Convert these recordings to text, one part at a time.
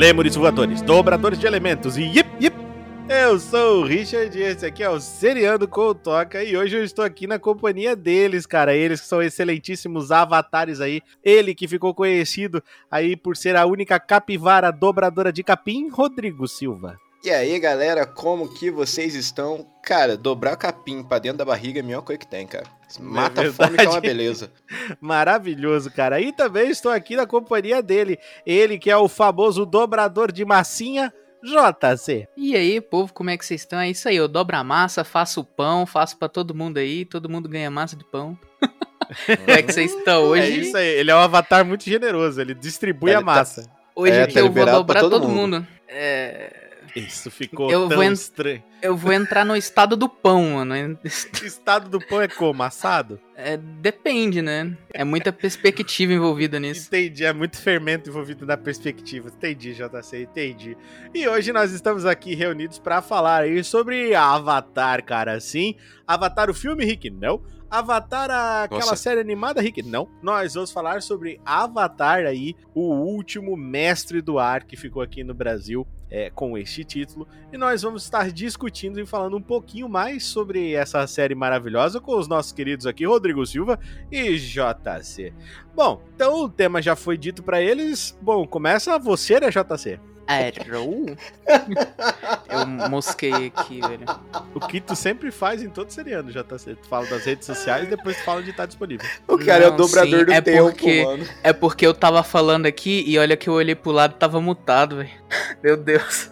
Lêmures voadores, dobradores de elementos e yip, yip. Eu sou o Richard e esse aqui é o Seriando com Toca e hoje eu estou aqui na companhia deles, cara. Eles que são excelentíssimos avatares aí. Ele que ficou conhecido aí por ser a única capivara dobradora de capim, Rodrigo Silva. E aí, galera, como que vocês estão? Cara, dobrar capim pra dentro da barriga é a melhor coisa que tem, cara. Mata É a fome que é uma beleza. Maravilhoso, cara. E também estou aqui na companhia dele. Ele que é o famoso dobrador de massinha, JC. E aí, povo, como é que vocês estão? É isso aí, eu dobro a massa, faço pão, faço pra todo mundo aí, todo mundo ganha massa de pão. como é que vocês estão hoje? É isso aí. Ele é um avatar muito generoso. Ele distribui Ele a tá- massa. Hoje É, que tá eu vou dobrar todo todo, mundo. mundo. É, Isso ficou Eu tão estranho. eu vou entrar no estado do pão, mano. O estado do pão é como? Assado? É, depende, né? É muita perspectiva envolvida nisso. Entendi, é muito fermento envolvido na perspectiva. Entendi, JC, entendi. E hoje nós estamos aqui reunidos para falar aí sobre Avatar, cara. Sim, Avatar o filme, Rick? Não. Avatar aquela Nossa. série animada, Rick? Não. Nós vamos falar sobre Avatar aí, o último mestre do ar que ficou aqui no Brasil é, com este título. E nós vamos estar discutindo e falando um pouquinho mais sobre essa série maravilhosa com os nossos queridos aqui, Rodrigo Silva e JC. Bom, então o tema já foi dito pra eles. Bom, começa você, né, JC? Arrow? Eu mosquei aqui, velho. O que tu sempre faz em todo seriano, JC. Tu fala das redes sociais e depois tu fala de estar disponível. O cara é o Não, dobrador sim, do é tempo, porque- mano. É porque eu tava falando aqui e olha que eu olhei pro lado e tava mutado, velho. Meu Deus.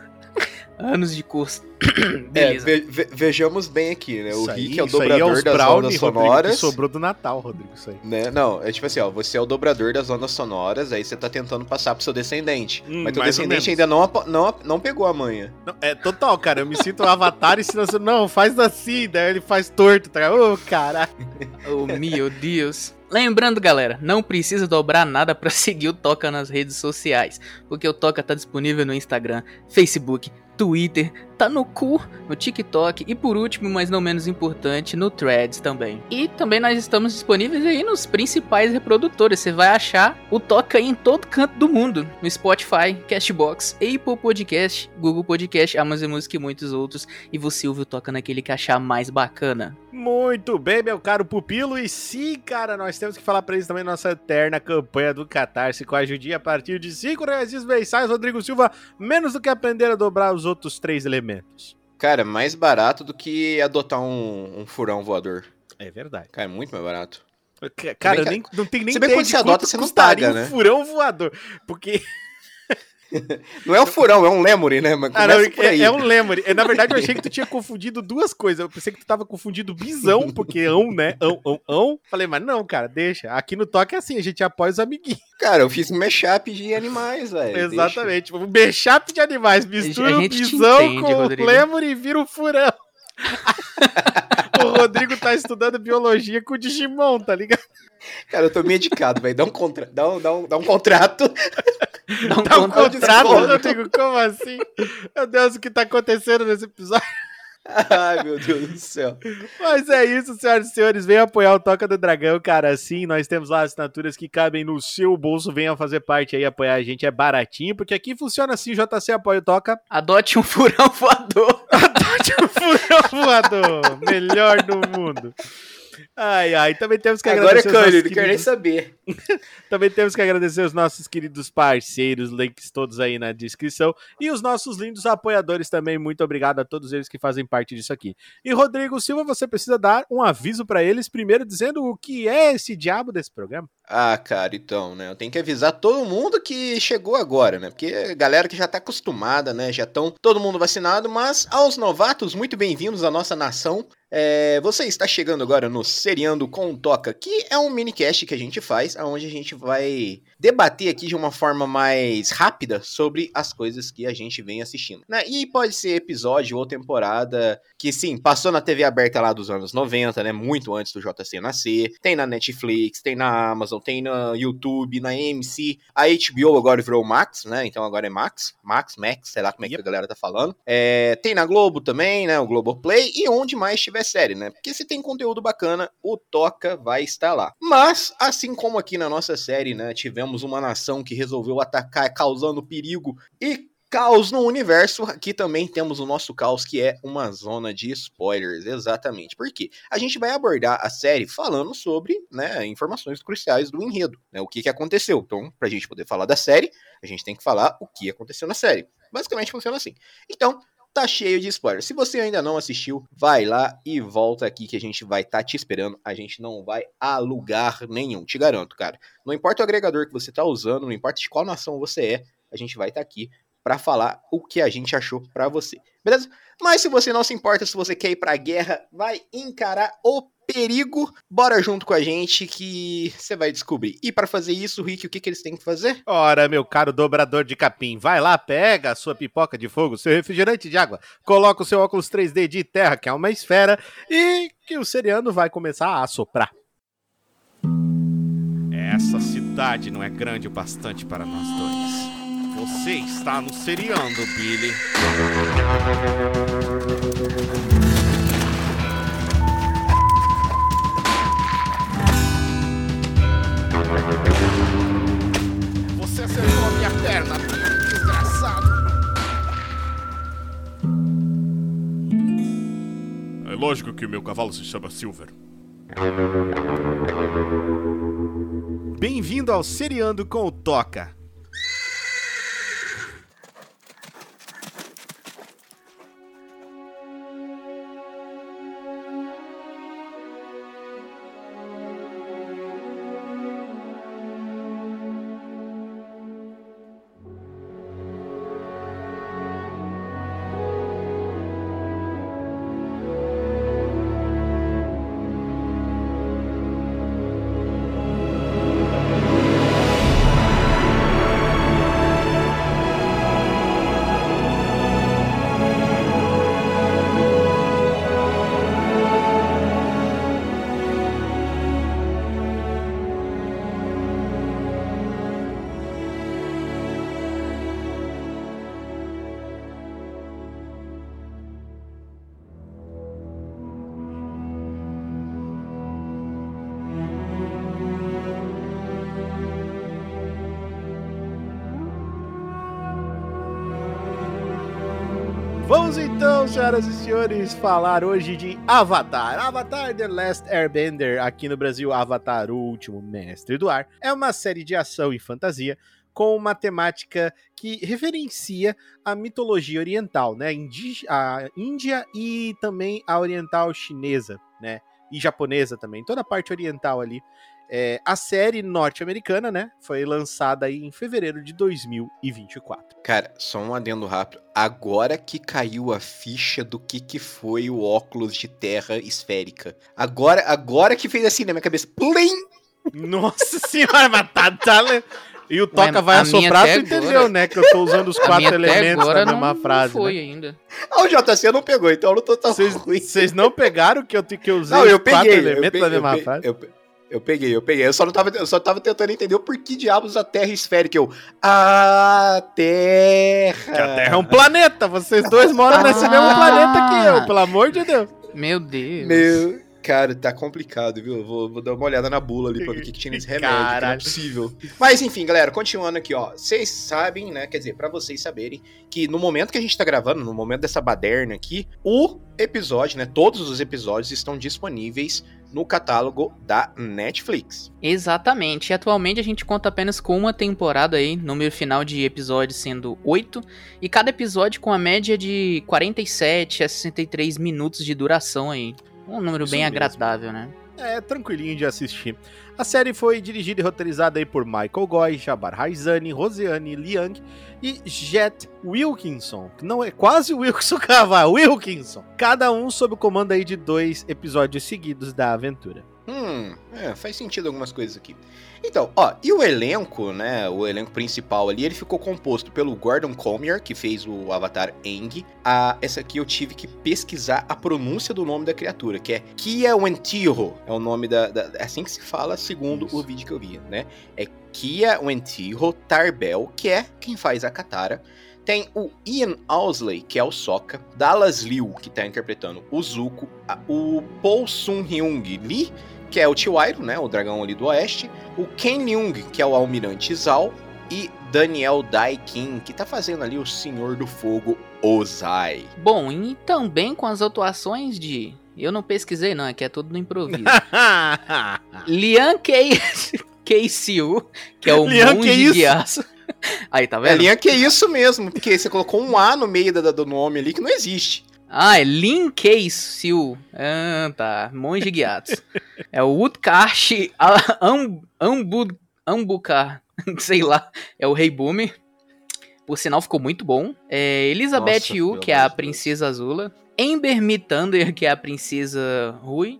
Anos de curso. É, Beleza. ve- ve- vejamos bem aqui, né? O Isso aí- Rick é o aí dobrador os das brownie, ondas Rodrigo, sonoras. que sobrou do Natal, Rodrigo, isso aí. Né? Não, é tipo assim, ó, você é o dobrador das ondas sonoras, aí você tá tentando passar pro seu descendente. Hum, mas teu descendente ainda não, não, não pegou a manha. Não, é total, cara. Eu me sinto um avatar e se você não, faz assim, daí ele faz torto, tá? Ô, caralho. Oh, meu Deus. Lembrando, galera, não precisa dobrar nada pra seguir o Toca nas redes sociais, porque o Toca tá disponível no Instagram, Facebook, Twitter, tá no cu, no TikTok e por último, mas não menos importante, no Threads também. E também nós estamos disponíveis aí nos principais reprodutores. Você vai achar o Toca aí em todo canto do mundo, no Spotify, Castbox, Apple Podcast, Google Podcast, Amazon Music e muitos outros. E você ouve o Toca naquele que achar mais bacana. Muito bem, meu caro pupilo. E sim, cara, nós temos que falar pra eles também nossa eterna campanha do Catarse com a ajudinha a partir de 5 reais mensais. Rodrigo Silva, menos do que aprender a dobrar os outros três elementos. Cara, mais barato do que adotar um, um furão voador. É verdade. Cara, muito mais barato. Cara, nem, não tem nem se bem ideia que quando você adota, você não paga, um né? furão voador. Porque Não é um furão, é um lemure, né? Mas Ah, não, é, é um lemure. É, Na verdade, eu achei que tu tinha confundido duas coisas. Eu pensei que tu tava confundindo bisão, porque ão, né? Ão, ão, ão. Falei, mas não, cara, deixa. Aqui no toque é assim, a gente apoia os amiguinhos. Cara, eu fiz mashup de animais, velho. Exatamente. Um mashup de animais. Mistura o bisão entende, com Rodrigo. o lemure e vira um furão. o Rodrigo tá estudando biologia com o Digimon, tá ligado? Deixa. Cara, eu tô medicado, velho. Dá um, contra... dá, um, dá, um, dá um contrato. Dá um Tá um contra- contrato, desconto. Rodrigo? Como assim? Meu Deus, o que tá acontecendo nesse episódio? Ai, meu Deus do céu. Mas é isso, senhoras e senhores. Venham apoiar o Toca do Dragão, cara. Sim, nós temos lá assinaturas que cabem no seu bolso. Venham fazer parte aí, apoiar a gente. É baratinho, porque aqui funciona assim: JC apoia o Toca. Adote um furão voador. Adote o furão voador. Melhor do mundo. Ai, ai. Também temos que Agora é agradecer. os Cândido, não quero nem queridos- saber. Também temos que agradecer os nossos queridos parceiros, links todos aí na descrição. E os nossos lindos apoiadores também. Muito obrigado a todos eles que fazem parte disso aqui. E Rodrigo Silva, você precisa dar um aviso pra eles, primeiro dizendo o que é esse diabo desse programa. Ah, cara, então, né? Eu tenho que avisar todo mundo que chegou agora, né? Porque a galera que já tá acostumada, né? Já estão todo mundo vacinado, mas aos novatos, muito bem-vindos à nossa nação. É, você está chegando agora no Seriando com Toca, que é um minicast que a gente faz, onde a gente vai debater aqui de uma forma mais rápida sobre as coisas que a gente vem assistindo. né? E pode ser episódio ou temporada que, sim, passou na TV aberta lá dos anos 90, né? Muito antes do JC nascer. Tem na Netflix, tem na Amazon, tem no YouTube, na AMC. A HBO agora virou Max, né? Então agora é Max. Max, Max, sei lá como é que a galera tá falando. É, tem na Globo também, né? O Globoplay. E onde mais tiver série, né? Porque se tem conteúdo bacana, o Toca vai estar lá. Mas, assim como aqui na nossa série, né? Tivemos uma nação que resolveu atacar, causando perigo e caos no universo. Aqui também temos o nosso caos, que é uma zona de spoilers, exatamente. Por quê? A gente vai abordar a série falando sobre né, informações cruciais do enredo, né, o que, que aconteceu. Então, pra gente poder falar da série, a gente tem que falar o que aconteceu na série. Basicamente funciona assim. Então, tá cheio de spoilers. Se você ainda não assistiu, vai lá e volta aqui que a gente vai estar tá te esperando. A gente não vai alugar nenhum, te garanto, cara. Não importa o agregador que você tá usando, não importa de qual nação você é, a gente vai estar tá aqui para falar o que a gente achou para você. Beleza? Mas se você não se importa, se você quer ir pra guerra, vai encarar o perigo, bora junto com a gente que você vai descobrir. E para fazer isso, Rick, o que, que eles têm que fazer? Ora, meu caro dobrador de capim, vai lá, pega a sua pipoca de fogo, seu refrigerante de água, coloca o seu óculos 3D de terra, que é uma esfera, e que o seriano vai começar a soprar. Essa cidade não é grande o bastante para nós dois. Você está no seriando, Billy. Você acertou a minha perna, desgraçado. É lógico que o meu cavalo se chama Silver. Bem-vindo ao Seriando com o Toca. Senhoras e senhores, falar hoje de Avatar. Avatar The Last Airbender, aqui no Brasil, Avatar, o último mestre do ar, é uma série de ação e fantasia com uma temática que referencia a mitologia oriental, né? A Índia e também a oriental chinesa, né? E japonesa também, toda a parte oriental ali. É, a série norte-americana, né, foi lançada aí em fevereiro de 2024. Cara, só um adendo rápido. Agora que caiu a ficha do que, que foi o óculos de terra esférica. Agora, agora que fez assim na minha cabeça. Plim! Nossa senhora, mas tá, tá, E o Toca vai assoprar, tu entendeu, agora... né? Que eu tô usando os quatro elementos da mesma não, frase. Não foi né? ainda. Ah, o JC não pegou, então eu não tô tão Vocês não pegaram que eu, que eu usei não, eu peguei, quatro elementos peguei, da mesma frase? Eu, eu peguei, eu peguei. Eu só não tava, eu só tava tentando entender o porquê diabos a Terra é esférica. Eu, a Terra. Que a Terra é um planeta. Vocês dois moram nesse mesmo planeta que eu, pelo amor de Deus. Meu Deus. Meu, cara, tá complicado, viu? Vou, vou dar uma olhada na bula ali pra ver o que, que tinha nesse remédio, que não é possível. Mas enfim, galera, continuando aqui, ó. Vocês sabem, né? Quer dizer, para vocês saberem que no momento que a gente tá gravando, no momento dessa baderna aqui, o episódio, né? Todos os episódios estão disponíveis no catálogo da Netflix. Exatamente. E atualmente a gente conta apenas com uma temporada aí, número final de episódios sendo 8, e cada episódio com a média de 47 a 63 minutos de duração aí. Um número Isso bem mesmo. agradável, né? É, tranquilinho de assistir. A série foi dirigida e roteirizada aí por Michael Goy, Jabbar Raizani, Rosiane Liang e Jet Wilkinson, não é quase Wilkinson Caval, Wilkinson. Cada um sob o comando aí de dois episódios seguidos da aventura. Hum, é, faz sentido algumas coisas aqui. Então, ó, e o elenco, né? O elenco principal ali, ele ficou composto pelo Gordon Collier, que fez o Avatar Aang. A, essa aqui eu tive que pesquisar a pronúncia do nome da criatura, que é Kia Wentiro. É o nome da, da. É assim que se fala, segundo Isso. o vídeo que eu vi, né? É Kia Wentiro Tarbell, que é quem faz a Katara. Tem o Ian Owsley, que é o Sokka, Dallas Liu, que tá interpretando o Zuko, o Paul Sun Hyung Lee, que é o Tio Iroh, né, o dragão ali do oeste, o Ken Leung, que é o almirante Zal, e Daniel Daikin, que tá fazendo ali o Senhor do Fogo Ozai. Bom, e também com as atuações de. Eu não pesquisei, não, aqui é tudo no improviso. Lian Kei-Siu, que é o Lian, que monge de aço. Aí, tá É vendo? linha que é isso mesmo, porque você colocou um A no meio da- do nome ali que não existe. Ah, é Lin Kei-Siu. Ah, tá. Monge Gyatso. é o Utkarsh Am- Ambu- Ambukar. Sei lá. É o Rei Boomer. Por sinal, ficou muito bom. É Elizabeth Nossa, Yu, meu que é a Deus. princesa Azula. Ember Mithunder, que é a princesa Rui.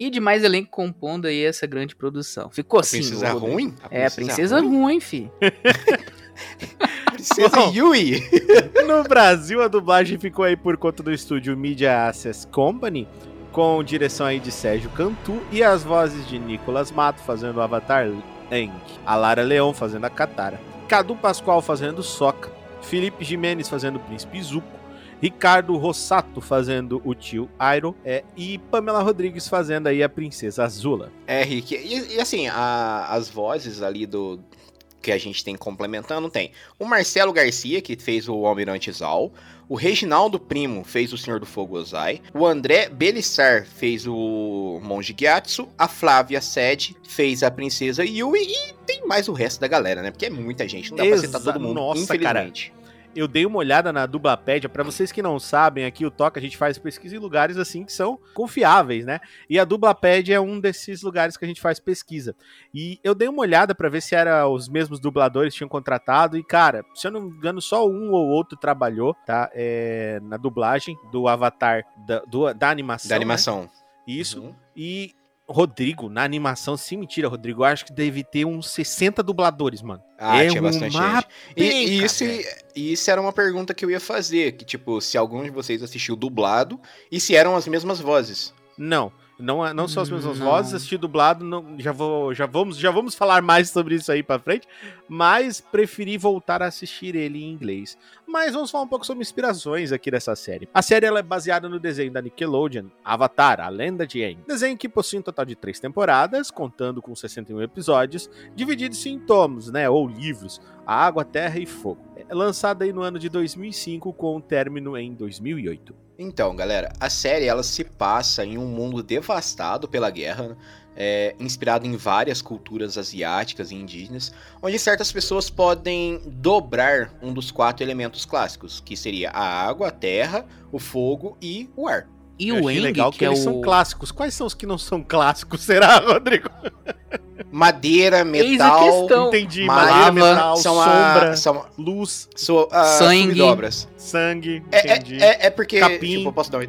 E de mais elenco compondo aí essa grande produção. Ficou A assim. princesa ruim? É, a princesa ruim, fi. Princesa Bom. Yui. No Brasil, a dublagem ficou aí por conta do estúdio Media Access Company, com direção aí de Sérgio Cantu e as vozes de Nicolas Mato fazendo o Avatar Aang, a Lara Leão fazendo a Katara, Cadu Pascoal fazendo Soca, Felipe Jimenez fazendo o Príncipe Zuko, Ricardo Rossato fazendo o tio Airo é, e Pamela Rodrigues fazendo aí a Princesa Azula. É, Rick. E, e assim, a- as vozes ali do. Que a gente tem complementando, tem o Marcelo Garcia, que fez o Almirante Zal. O Reginaldo Primo fez o Senhor do Fogo Ozai. O André Belissar fez o Monge Gyatso. A Flávia Sede fez a Princesa Yui. E tem mais o resto da galera, né? Porque é muita gente. Não dá pra citar Exa- todo mundo, Nossa, infelizmente. Eu dei uma olhada na Dublapédia. Pra vocês que não sabem, aqui o Toca a gente faz pesquisa em lugares assim que são confiáveis, né? E a Dublapédia é um desses lugares que a gente faz pesquisa. E eu dei uma olhada pra ver se era os mesmos dubladores que tinham contratado. E, cara, se eu não me engano, só um ou outro trabalhou, tá? É, na dublagem do Avatar da, do- da animação. Da né? animação. Isso. Uhum. E Rodrigo, na animação, sem mentira, Rodrigo, acho que deve ter uns 60 dubladores, mano. Ah, É tinha bastante uma gente. E, isso, isso era uma pergunta que eu ia fazer, que tipo, se algum de vocês assistiu dublado e se eram as mesmas vozes. Não, não, é- não são as mesmas Não. vozes, assisti dublado, não, já, vou, já, vamos, já vamos falar mais sobre isso aí pra frente, mas preferi voltar a assistir ele em inglês. Mas vamos falar um pouco sobre inspirações aqui dessa série. A série ela é baseada no desenho da Nickelodeon, Avatar, a Lenda de Aang. Desenho que possui um total de três temporadas, contando com 61 episódios, divididos em tomos, né, ou livros, a Água, Terra e Fogo. É lançada aí no ano de 2005, com o término em 2008. Então, galera, a série ela se passa em um mundo devastado pela guerra, é, inspirado em várias culturas asiáticas e indígenas, onde certas pessoas podem dobrar um dos quatro elementos clássicos, que seria a água, a terra, o fogo e o ar. E Eu o Eng, legal que, que, é eles o... são clássicos. Quais são os que não são clássicos, será, Rodrigo? Madeira, Eis a metal. Entendi. lava, Madeira, metal, são, sombra, a, são, luz, são a Sangue. subdobras. sangue. É, é, entendi. é, é porque. Capim. Tipo, posso dar um...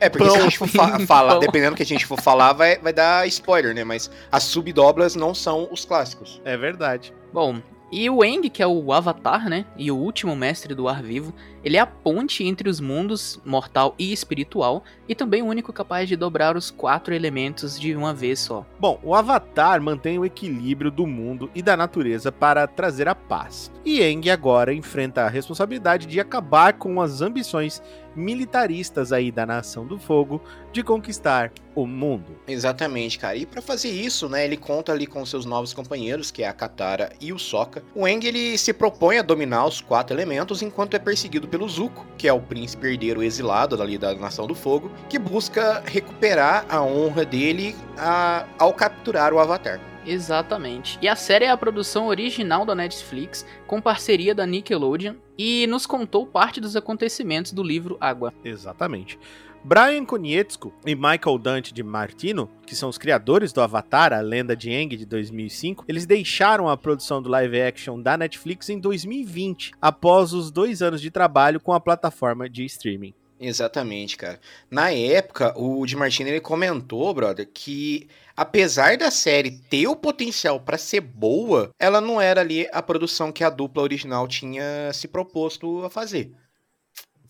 É porque se a Pão. gente for fa- falar, Pão. dependendo do que a gente for falar, vai, vai dar spoiler, né? Mas as subdobras não são os clássicos. É verdade. Bom, e o Eng, que é o Avatar, né? E o último mestre do ar vivo, ele é a ponte entre os mundos mortal e espiritual, e também o único capaz de dobrar os quatro elementos de uma vez só. Bom, o Avatar mantém o equilíbrio do mundo e da natureza para trazer a paz. E Aang agora enfrenta a responsabilidade de acabar com as ambições militaristas aí da Nação do Fogo de conquistar o mundo. Exatamente, cara. E pra fazer isso, né, ele conta ali com seus novos companheiros, que é a Katara e o Sokka. O Aang, ele se propõe a dominar os quatro elementos enquanto é perseguido pelo Zuko, que é o príncipe herdeiro exilado ali da Nação do Fogo, que busca recuperar a honra dele a- ao capturar o Avatar. Exatamente. E a série é a produção original da Netflix, com parceria da Nickelodeon, e nos contou parte dos acontecimentos do livro Água. Exatamente. Brian Konietzko e Michael Dante de Martino, que são os criadores do Avatar, a lenda de Aang de 2005, eles deixaram a produção do live action da Netflix em 2020, após os dois anos de trabalho com a plataforma de streaming. Exatamente, cara. Na época, o Di Martino ele comentou, brother, que apesar da série ter o potencial pra ser boa, ela não era ali a produção que a dupla original tinha se proposto a fazer.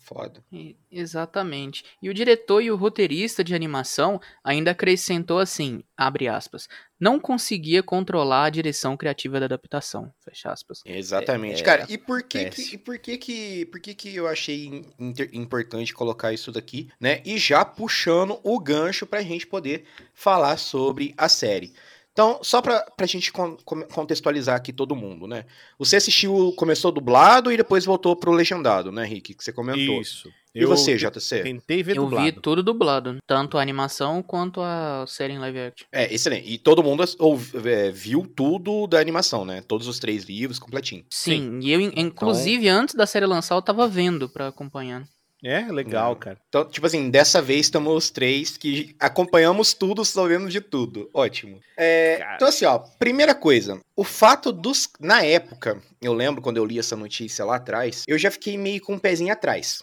Foda. Exatamente. E o diretor e o roteirista de animação ainda acrescentou assim, abre aspas, não conseguia controlar a direção criativa da adaptação, fecha aspas. Exatamente. É, Cara, e por que que, e por que que, por que que eu achei inter- importante colocar isso daqui, né? E já puxando o gancho pra gente poder falar sobre a série. Então, só pra, pra gente con- contextualizar aqui todo mundo, né? Você assistiu, começou dublado e depois voltou pro legendado, né, Rick? Que você comentou. Isso. E você, JC? Tentei ver Eu dublado. vi tudo dublado, tanto a animação quanto a série em live action. É, excelente. E todo mundo as- ouv- é, viu tudo da animação, né? Todos os três livros, completinho. Sim, e eu, in- inclusive, antes da série lançar, eu tava vendo pra acompanhar. É, legal, Não. cara. Então, tipo assim, dessa vez estamos os três que acompanhamos tudo, sabemos de tudo. Ótimo. É, então, assim, ó, primeira coisa, o fato dos. Na época, eu lembro quando eu li essa notícia lá atrás, eu já fiquei meio com um pezinho atrás.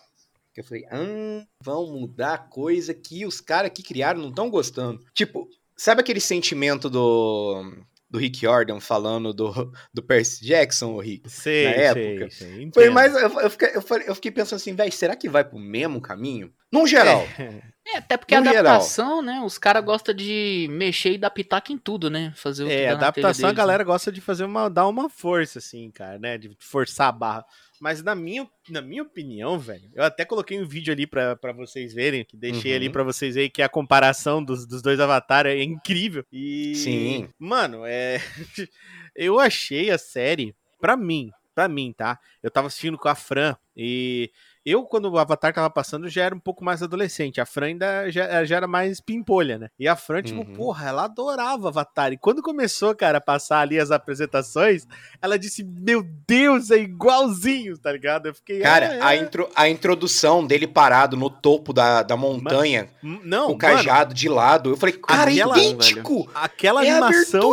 Eu falei, ah, vão mudar coisa que os caras que criaram não estão gostando. Tipo, sabe aquele sentimento do. Do Rick Jordan falando do, do Percy Jackson, o Rick? Sei, Na sei, época. sei, Foi entendo. mais. Eu, eu fiquei, eu fiquei pensando assim, velho, será que vai pro mesmo caminho? Num geral. É, até porque a No geral. adaptação, né? Os caras gostam de mexer e dar pitaco em tudo, né? Fazer o que É, adaptação a deles, galera gosta de fazer uma. dar uma força, assim, cara, né? De forçar a barra. Mas na minha, na minha opinião, velho, eu até coloquei um vídeo ali pra, pra vocês verem, que deixei Uhum. ali pra vocês verem que a comparação dos, dos dois avatares é incrível. E. Sim. Mano, é. eu achei a série, pra mim, pra mim, tá? Eu tava assistindo com a Fran e. Eu, quando o Avatar tava passando, já era um pouco mais adolescente. A Fran ainda já, já era mais pimpolha, né? E a Fran, tipo, Uhum. porra, ela adorava Avatar. E quando começou, cara, a passar ali as apresentações, ela disse: Meu Deus, é igualzinho, tá ligado? Eu fiquei. Cara, "Ah, a, é." intro, a introdução dele parado no topo da, da montanha, Não, o mano, cajado de lado, eu falei, cara, Aquela- idêntico! aquela É animação.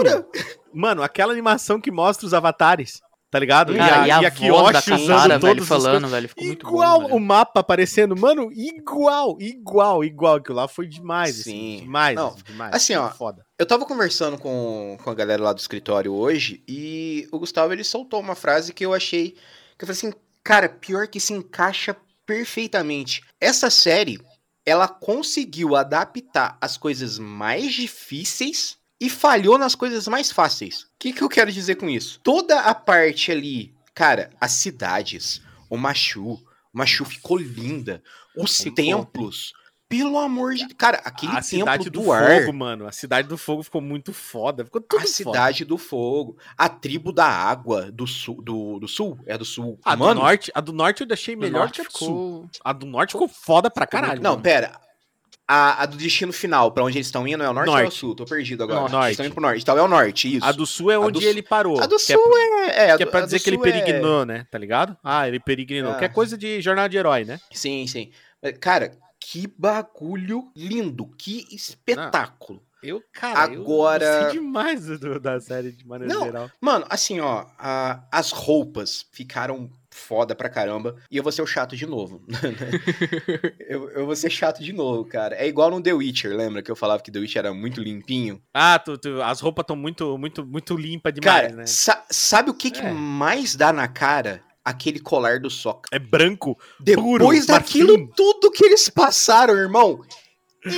Mano, aquela animação que mostra os avatares, tá ligado? Cara, e a, voz da Kyoshi Katara, velho, todos os falando, velho, ficou muito igual bom, o velho. mapa aparecendo, mano, igual, igual, igual. Aquilo lá foi demais, assim, Sim. demais, Não, demais. assim, ó, Foda. Eu tava conversando com, com a galera lá do escritório hoje e o Gustavo ele soltou uma frase que eu achei. Que eu falei assim, cara, pior que se encaixa perfeitamente. Essa série, ela conseguiu adaptar as coisas mais difíceis e falhou nas coisas mais fáceis. O que, que eu quero dizer com isso? Toda a parte ali, cara, as cidades, o Machu, o Machu ficou linda, os templos. Pelo amor de. Cara, aquele a templo cidade do, do, ar. fogo, mano. A cidade do fogo ficou muito foda. Ficou tudo A foda. cidade do fogo, a tribo da água do sul, do, do sul, é do sul. A Mano, do norte, a do norte eu deixei O melhor que a do sul. ficou... A do norte ficou foda pra caralho. não, mano. pera. A, a do destino final, pra onde eles estão indo, é o norte, ou é o Norte. sul? Tô perdido agora. Norte. Eles estão indo pro norte. Então é o norte, isso. A do sul é onde do ele parou. A do é sul é. é a Que é pra dizer que ele sul é- peregrinou, né? Tá ligado? Ah, ele peregrinou. Ah. Que é coisa de jornada de herói, né? Sim, sim. Cara, que bagulho lindo. Que espetáculo. Eu, cara, Agora- eu gostei demais do- da série de maneira Não, geral. Mano, assim, ó, a- as roupas ficaram foda pra caramba. E eu vou ser o chato de novo. eu, eu vou ser chato de novo, cara. É igual no The Witcher, lembra que eu falava que The Witcher era muito limpinho? Ah, tu, tu- as roupas estão muito, muito, muito limpas demais, cara, né? sa- sabe o que, que É. mais dá na cara? Aquele colar do Soca. É branco. Depois Puro, daquilo marfim. tudo que eles passaram, irmão. É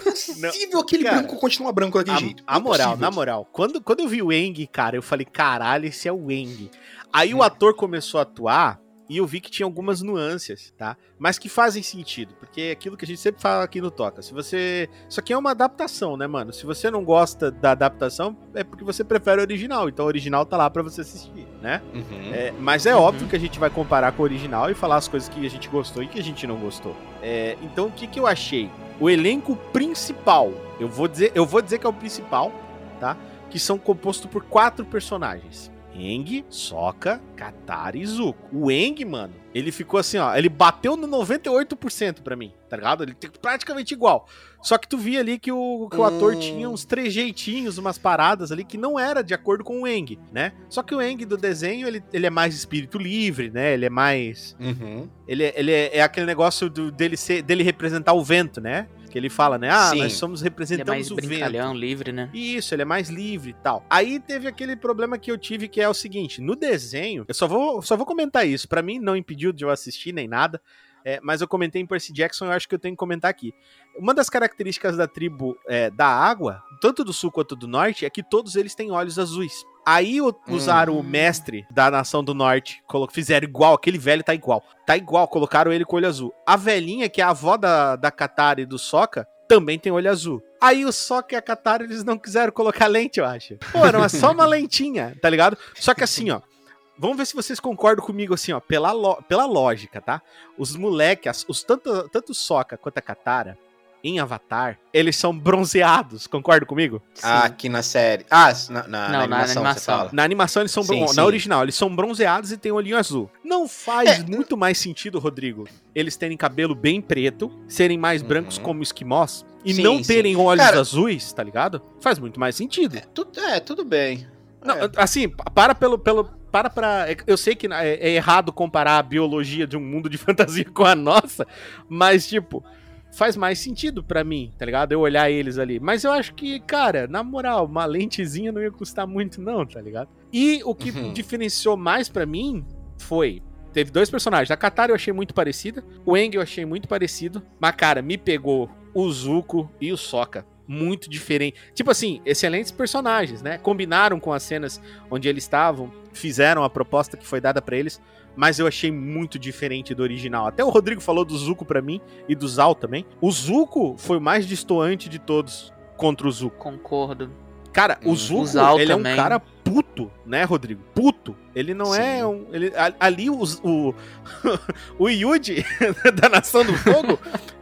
impossível aquele cara, branco continuar branco daquele A, jeito. a moral, na moral, quando, quando eu vi o Eng, cara, eu falei, caralho, esse é o Eng. Aí Hum. o ator começou a atuar e eu vi que tinha algumas nuances, tá? Mas que fazem sentido, porque é aquilo que a gente sempre fala aqui no Toca. Se você. Isso aqui é uma adaptação, né, mano? Se você não gosta da adaptação, é porque você prefere o original. Então o original tá lá pra você assistir, né? Uhum. É, mas é Uhum. óbvio que a gente vai comparar com o original e falar as coisas que a gente gostou e que a gente não gostou. É, então, o que, que eu achei? O elenco principal, eu vou dizer, eu vou dizer que é o principal, tá? Que são compostos por quatro personagens. Eng, Sokka, Katara e Zuko. O Eng, mano, ele ficou assim, ó, ele bateu no 98% pra mim, tá ligado? Ele tem praticamente igual. Só que tu via ali que o, que o ator Hum. tinha uns trejeitinhos, umas paradas ali que não era de acordo com o Eng, né? Só que o Eng do desenho, ele, ele é mais espírito livre, né? Ele é mais Uhum. ele, é- ele é, é aquele negócio do- dele, ser, dele representar o vento, né? Que ele fala, né? Ah, Sim. nós somos Ele é representamos mais o vento. brincalhão, livre, né? Isso, ele é mais livre e tal. Aí teve aquele problema que eu tive que é o seguinte, no desenho, eu só vou, só vou comentar isso, pra mim não impediu de eu assistir nem nada, é, mas eu comentei em Percy Jackson, eu acho que eu tenho que comentar aqui. Uma das características da tribo é, da água, tanto do sul quanto do norte, é que todos eles têm olhos azuis. Aí o- usaram Hum. o mestre da nação do norte, fizeram igual, aquele velho tá igual. Tá igual, colocaram ele com olho azul. A velhinha, que é a avó da, da Katara e do Sokka, também tem olho azul. Aí o Sokka e a Katara, eles não quiseram colocar lente, eu acho. Pô, era só uma lentinha, tá ligado? Só que assim, ó, Vamos ver se vocês concordam comigo assim, ó, pela, lo- pela lógica, tá? Os moleques, os tanto, tanto o Sokka quanto a Katara, em Avatar, eles são bronzeados, concorda comigo? Ah, aqui na série. Ah, na, na- na Não, na animação, você animação. fala. Na animação eles são Sim, bron- sim. na original, eles são bronzeados e têm olhinho azul. Não faz É, muito mais sentido, Rodrigo, eles terem cabelo bem preto, serem mais brancos Uhum. como esquimós e Sim, não sim. terem olhos Cara- azuis, tá ligado? Faz muito mais sentido. É, tudo, é, tudo bem. Não, É. assim, para pelo, pelo. Para pra. Eu sei que é, é errado comparar a biologia de um mundo de fantasia com a nossa, mas, tipo, faz mais sentido pra mim, tá ligado? Eu olhar eles ali. Mas eu acho que, cara, na moral, uma lentezinha não ia custar muito, não, tá ligado? E o que Uhum. diferenciou mais pra mim foi. Teve dois personagens. A Katara eu achei muito parecida. O Eng eu achei muito parecido. Mas, cara, me pegou o Zuko e o Sokka. Muito diferente. Tipo assim, excelentes personagens, né? Combinaram com as cenas onde eles estavam, fizeram a proposta que foi dada pra eles, mas eu achei muito diferente do original. Até o Rodrigo falou do Zuko pra mim e do Zal também. O Zuko foi o mais destoante de todos contra o Zuko. Concordo. Cara, o Hum. Zuko, O Zal ele é também. um cara puto, né, Rodrigo? Puto. Ele não é Sim. um. Ele, ali os- o. O, Yuji da Nação do Fogo,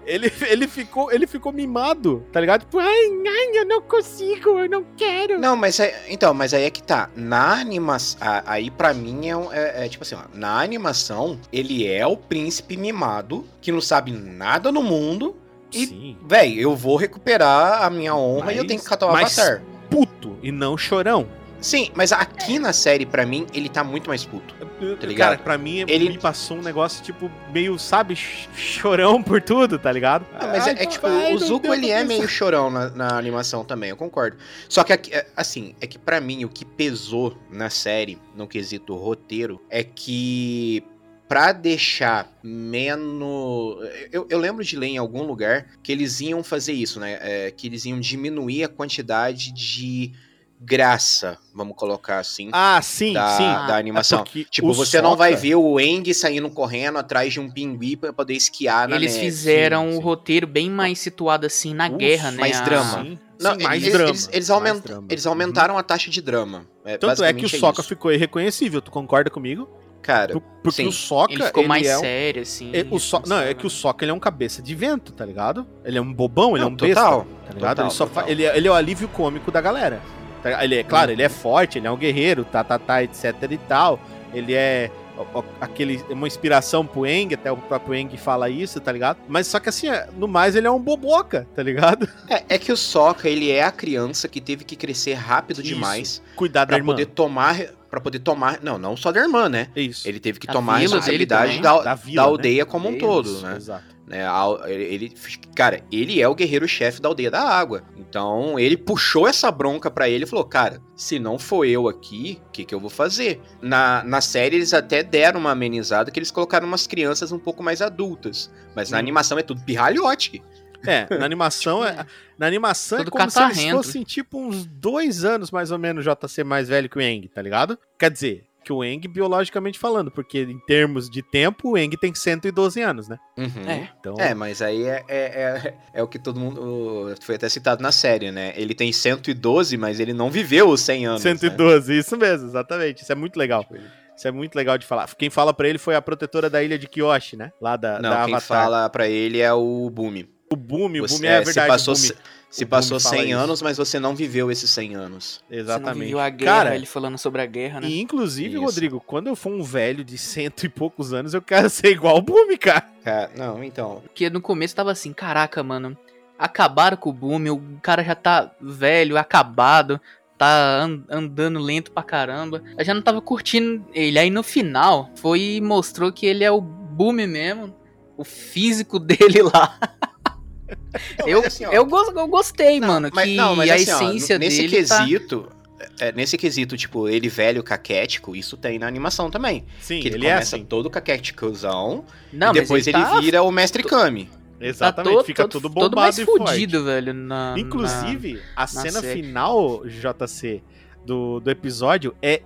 ele, ele, ficou, ele ficou mimado, tá ligado? Tipo, ai, ai, eu não consigo, eu não quero. Não, mas é, então, mas aí é que tá. Na animação, aí pra mim é, um- é- é tipo assim, ó, na animação ele é o príncipe mimado que não sabe nada no mundo. E, Sim. véi, eu vou recuperar a minha honra e eu Mas- tenho que catar o mas- avatar. Puto e não chorão. Sim, mas aqui na série, pra mim, ele tá muito mais puto. Tá ligado? Cara, pra mim, Ele- me passou um negócio, tipo, meio, sabe, ch- chorão por tudo, tá ligado? Ah, mas é, Ai, é tipo, papai, o não Zuko ele é meio chorão na, na animação também, eu concordo. Só que, aqui, é, assim, é que pra mim o que pesou na série, no quesito roteiro, é que pra deixar menos. Eu, eu lembro de ler em algum lugar que eles iam fazer isso, né? É, que eles iam diminuir a quantidade de graça, vamos colocar assim. Ah, sim, da, sim. da animação. É Tipo, o você não vai Sokka- ver o Eng saindo correndo atrás de um pinguim pra poder esquiar na Eles neve. fizeram sim, o sim. roteiro bem mais situado assim na Uf, guerra, né? mais drama. Sim, Não, sim, mais eles, drama. Eles, eles, mais drama. eles Uhum. aumentaram a taxa de drama. É, Tanto é que o Sokka isso. ficou irreconhecível, tu concorda comigo? Cara, Por- Porque sim. o Sokka, Ele ficou mais é um... sério, assim. é, o so... Não, é que o Sokka ele é um cabeça de vento, tá ligado? Ele é um bobão, ele Não, é um besta, total, tá ligado? total, ele, só fa- ele, é, ele é o alívio cômico da galera. Tá? Ele é, claro, Uhum. ele é forte, ele é um guerreiro, tá, tá, tá, etc e tal. Ele é aquele, uma inspiração pro Eng, até o próprio Eng fala isso, tá ligado? Mas só que assim, é, no mais ele é um boboca, tá ligado? É, é que o Sokka, ele é a criança que teve que crescer rápido Isso. demais Cuidar da pra irmã. poder tomar para poder tomar, não, não só da irmã, né? Isso. Ele teve que A tomar a vila responsabilidade da, Da da, vila, né? aldeia como um Isso, todo, né? Exato. Né? Ele, cara, ele é o guerreiro-chefe da aldeia da água. Então, ele puxou essa bronca pra ele e falou: Cara, se não for eu aqui, o que, que eu vou fazer? Na, na série, eles até deram uma amenizada que eles colocaram umas crianças um pouco mais adultas. Mas na Hum. animação é tudo pirralhote. É, na animação é. Na animação é como se eles fossem tipo uns dois anos mais ou menos JC mais velho que o Eng, tá ligado? Quer dizer, que o Eng biologicamente falando, porque em termos de tempo, o Eng tem 112 anos, né? Uhum. É. Então, É, mas aí é, é, é, é o que todo mundo. Foi até citado na série, né? Ele tem 112, mas ele não viveu os 100 anos. né? 112, isso mesmo, exatamente. Isso é muito legal. Isso é muito legal de falar. Quem fala pra ele foi a protetora da ilha de Kyoshi, né? Lá da, Não, da quem Avatar. fala pra ele é o Bumi. O Boom, o Você- Boom é, é, verdade. passou o Boom. Se- passou Bumi fala 100 isso. anos, mas você não viveu esses 100 anos. Você não Exatamente. viveu a guerra, Cara, ele falando sobre a guerra, né? e inclusive, Isso. Rodrigo, quando eu for um velho de cento e poucos anos, eu quero ser igual o Boom, cara. Cara, não, então. Porque no começo tava assim, caraca, mano, acabaram com o boom, o cara já tá velho, acabado, tá an- andando lento pra caramba. Eu já não tava curtindo ele. Aí no final foi e mostrou que ele é o boom mesmo, o físico dele lá. Não, Eu, assim, ó, eu, eu gostei, mano, mas, que não, mas a assim, ó, essência nesse dele tá... quesito, é, nesse quesito, tipo, ele velho caquético, isso tem na animação também. Sim, que ele, ele é começa assim. todo caquéticozão Não, e depois mas ele, tá, vira o mestre Kami. tá Exatamente, todo, fica todo, tudo todo bombado mais e forte. fudido, velho. Na, Inclusive, a cena série. final, JC, do, do episódio é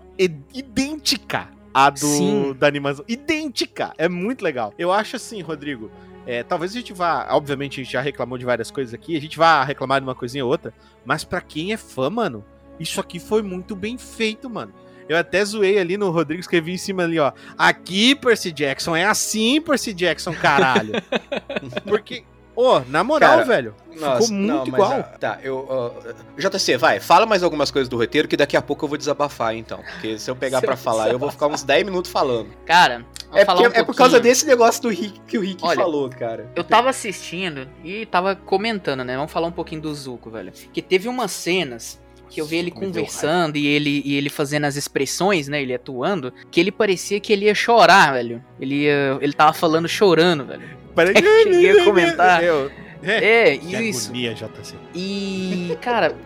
idêntica à do, Sim. da animação. Idêntica! É muito legal. Eu acho assim, Rodrigo. É, talvez a gente vá. Obviamente, a gente já reclamou de várias coisas aqui. A gente vai reclamar de uma coisinha ou outra. Mas pra quem é fã, mano, isso aqui foi muito bem feito, mano. Eu até zoei ali no Rodrigo, escrevi em cima ali, ó. Aqui, Percy Jackson, é assim, Percy Jackson, caralho. Porque, ô, na moral, Cara, velho, ficou muito igual. ah, tá, eu. ó, JC, vai, fala mais algumas coisas do roteiro que daqui a pouco eu vou desabafar, então. Porque se eu pegar eu falar, eu vou ficar uns 10 minutos falando. Cara, É, porque- um é por causa desse negócio do Rick que o Rick Olha, falou, cara. Eu tava assistindo e tava comentando, né? Vamos falar um pouquinho do Zuko, velho. Que teve umas cenas que eu vi ele conversando e ele, e ele fazendo as expressões, né? Ele atuando, que ele parecia que ele ia chorar, velho. Ele, ia, ele tava falando chorando, velho. Parei Cheguei a comentar. Eu, é, É, que isso. agonia, JC. E, cara,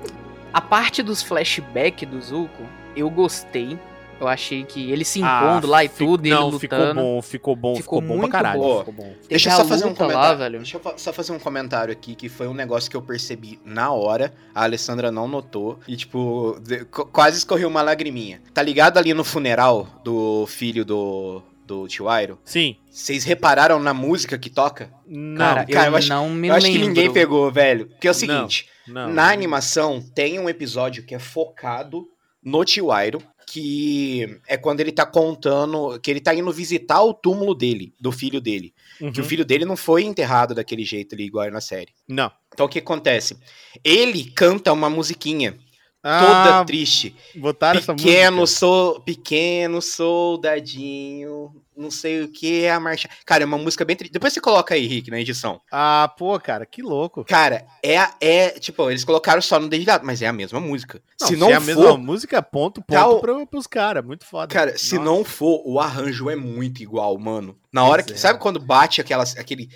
a parte dos flashbacks do Zuko, eu gostei. Eu achei que ele se impondo lá e Ah, tudo, e ele Não, lutando. ficou bom, ficou bom, ficou, Ficou bom pra caralho. bom. Ficou bom. Deixa eu só fazer um lá, comentário. velho. Deixa eu só fazer um comentário aqui que foi um negócio que eu percebi na hora. A Alessandra não notou. E, tipo, de- qu- quase escorreu uma lagriminha. Tá ligado ali no funeral do filho do, do tio Airo? Sim. Vocês repararam na música que toca? Não, Cara, cara, eu, eu acho- não me eu acho lembro. que ninguém pegou, velho. Porque é o Não. seguinte: não. na animação tem um episódio que é focado no tio. Que é quando ele tá contando. Que ele tá indo visitar o túmulo dele, do filho dele. Uhum. Que o filho dele não foi enterrado daquele jeito ali, igual é na série. Não. Então o que acontece? Ele canta uma musiquinha Ah, toda triste. botaram essa Pequeno, sou, pequeno soldadinho, não sei o que é a marcha. Cara, é uma música bem triste. Depois você coloca aí, Rick, na edição. Ah, pô, cara, que louco. Cara, é, é tipo, eles colocaram só no dedilhado, mas é a mesma música. se não é a for, mesma música, ponto, ponto Tal- pra, pros caras. Muito foda. cara, se Nossa. não for, o arranjo é muito igual, mano. Na hora que, é. sabe quando bate aquelas, aquele...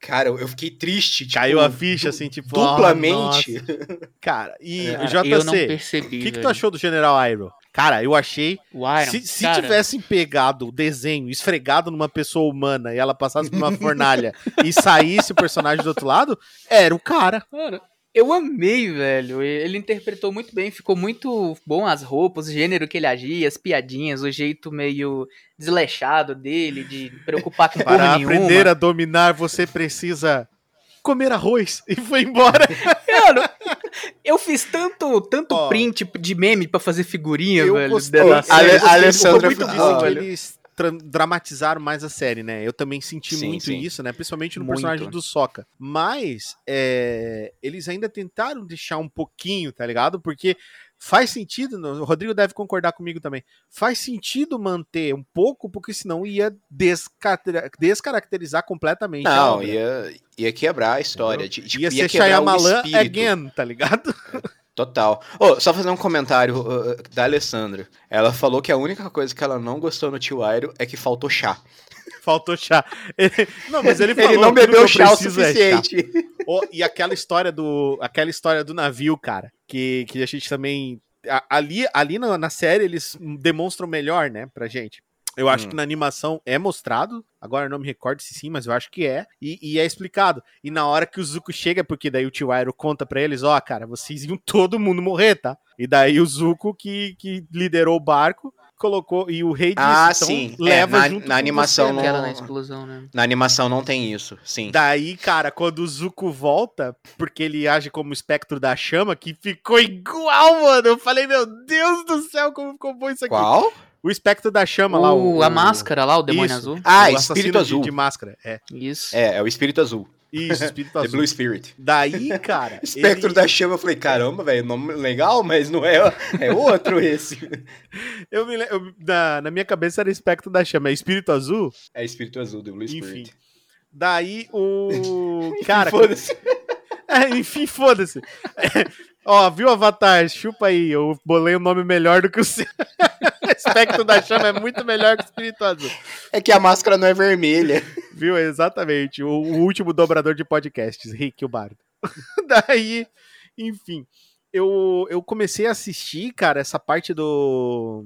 Cara, eu fiquei triste, tipo, Caiu a ficha, du- assim, tipo... ah, Duplamente. nossa. Cara, e Cara, JC, eu não o percebi. que, que tu achou do General Iroh? Cara, eu achei... O Iron, se se cara, tivessem pegado o desenho, esfregado numa pessoa humana e ela passasse por uma fornalha e saísse o personagem do outro lado, era o cara. Cara, eu amei, velho. Ele interpretou muito bem, ficou muito bom as roupas, o gênero que ele agia, as piadinhas, o jeito meio desleixado dele, de preocupar com Para porra aprender nenhuma. a dominar, você precisa comer arroz. E foi embora. Mano, eu fiz tanto, tanto Ó. print de meme pra fazer figurinha, Eu velho. gostei. dessa Ale- série. Eu gostei, Alessandra muito eles tra- dramatizaram mais a série, né? Eu também senti Sim, muito sim. isso, né? Principalmente no Muito. personagem do Soca. Mas é, eles ainda tentaram deixar um pouquinho, tá ligado? Porque faz sentido, o Rodrigo deve concordar comigo também. Faz sentido manter um pouco, porque senão ia descaracter- descaracterizar completamente. Não, ia, ia quebrar a história. Tipo, ia ser quebrar o Shyamalan again, tá ligado? Total. Ô, só fazer um comentário uh, da Alessandra. Ela falou que a única coisa que ela não gostou no Tio Airo é que faltou chá. Faltou chá. Ele- não, mas ele falou Ele não bebeu eu chá o preciso é chá. suficiente. Ó, e aquela história do aquela história do navio, cara, que, que a gente também ali ali na, na série eles demonstram melhor, né, pra gente. Eu acho Hum. que na animação é mostrado, agora eu não me recordo se sim, mas eu acho que é, e, e é explicado. E na hora que o Zuko chega, porque daí o tio Airo conta pra eles, ó, cara, vocês iam todo mundo morrer, tá? E daí o Zuko, que, que liderou o barco, colocou, e o rei disse, Ah, então sim. É, leva na- junto na com animação você, não- na explosão, né? Na animação não tem isso, sim. Daí, cara, quando o Zuko volta, porque ele age como espectro da chama, que ficou igual, mano. Eu falei, meu Deus do céu, como ficou bom isso aqui. Qual? O espectro da chama lá. O, O, a máscara lá, o demônio Isso. azul. Ah, o Espírito Azul. De, de máscara. É. Isso. É, é o Espírito Azul. Isso, espírito The azul. Blue Spirit. Daí, cara. Espectro ele- da chama, eu falei, caramba, velho, nome legal, mas não é, é outro esse. Eu me, eu- na, na minha cabeça era espectro da chama. É espírito azul? É Espírito Azul, The Blue Enfim. Spirit. Daí o. Cara, Foda-se. É, enfim, foda-se. É, ó, viu Avatar? Chupa aí. Eu bolei um nome melhor do que o seu. Espectro da Chama é muito melhor que o Espírito Azul. É que a máscara não é vermelha. Viu? Exatamente. O, o último dobrador de podcasts, Rick, o bardo. Daí, enfim. eu, eu comecei a assistir, cara, essa parte do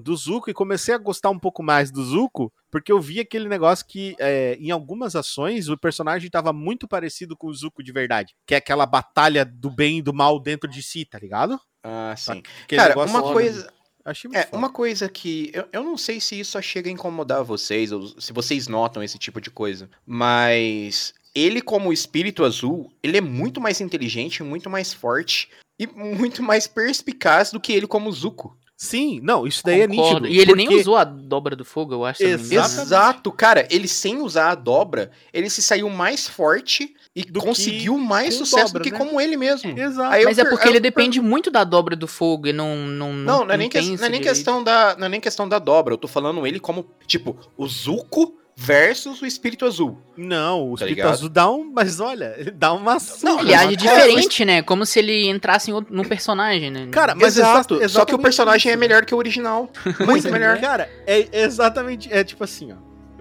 do Zuko e comecei a gostar um pouco mais do Zuko, porque eu vi aquele negócio que é, em algumas ações o personagem estava muito parecido com o Zuko de verdade, que é aquela batalha do bem e do mal dentro de si, tá ligado? Ah, sim. Aquele Cara, uma coisa, Achei muito É, foda. uma coisa que. Eu, eu não sei se isso chega a incomodar vocês, ou se vocês notam esse tipo de coisa. Mas. Ele, como espírito azul, ele é muito mais inteligente, muito mais forte e muito mais perspicaz do que ele como Zuko. Sim, não, isso daí é Concordo. nítido. E ele nem porque- usou a dobra do fogo, eu acho. Exato, cara. Ele sem usar a dobra, ele se saiu mais forte e Do que conseguiu mais sucesso dobra, do que né? como ele mesmo. Exato. Aí eu Mas é porque aí ele eu depende muito da dobra do fogo e não. Não, Não, não é nem, que- não é nem questão da, não é nem questão da dobra. Eu tô falando ele como, tipo, o Zuko versus o espírito azul. Não, o Tá espírito ligado? azul dá um. Mas olha, ele dá uma surra. Ele age É, diferente, né? Como se ele entrasse em outro, num personagem, né? Cara, mas Exato. exa- Só que o personagem é isso. melhor que o original. Muito é, melhor. Cara, é exatamente. É tipo assim, ó.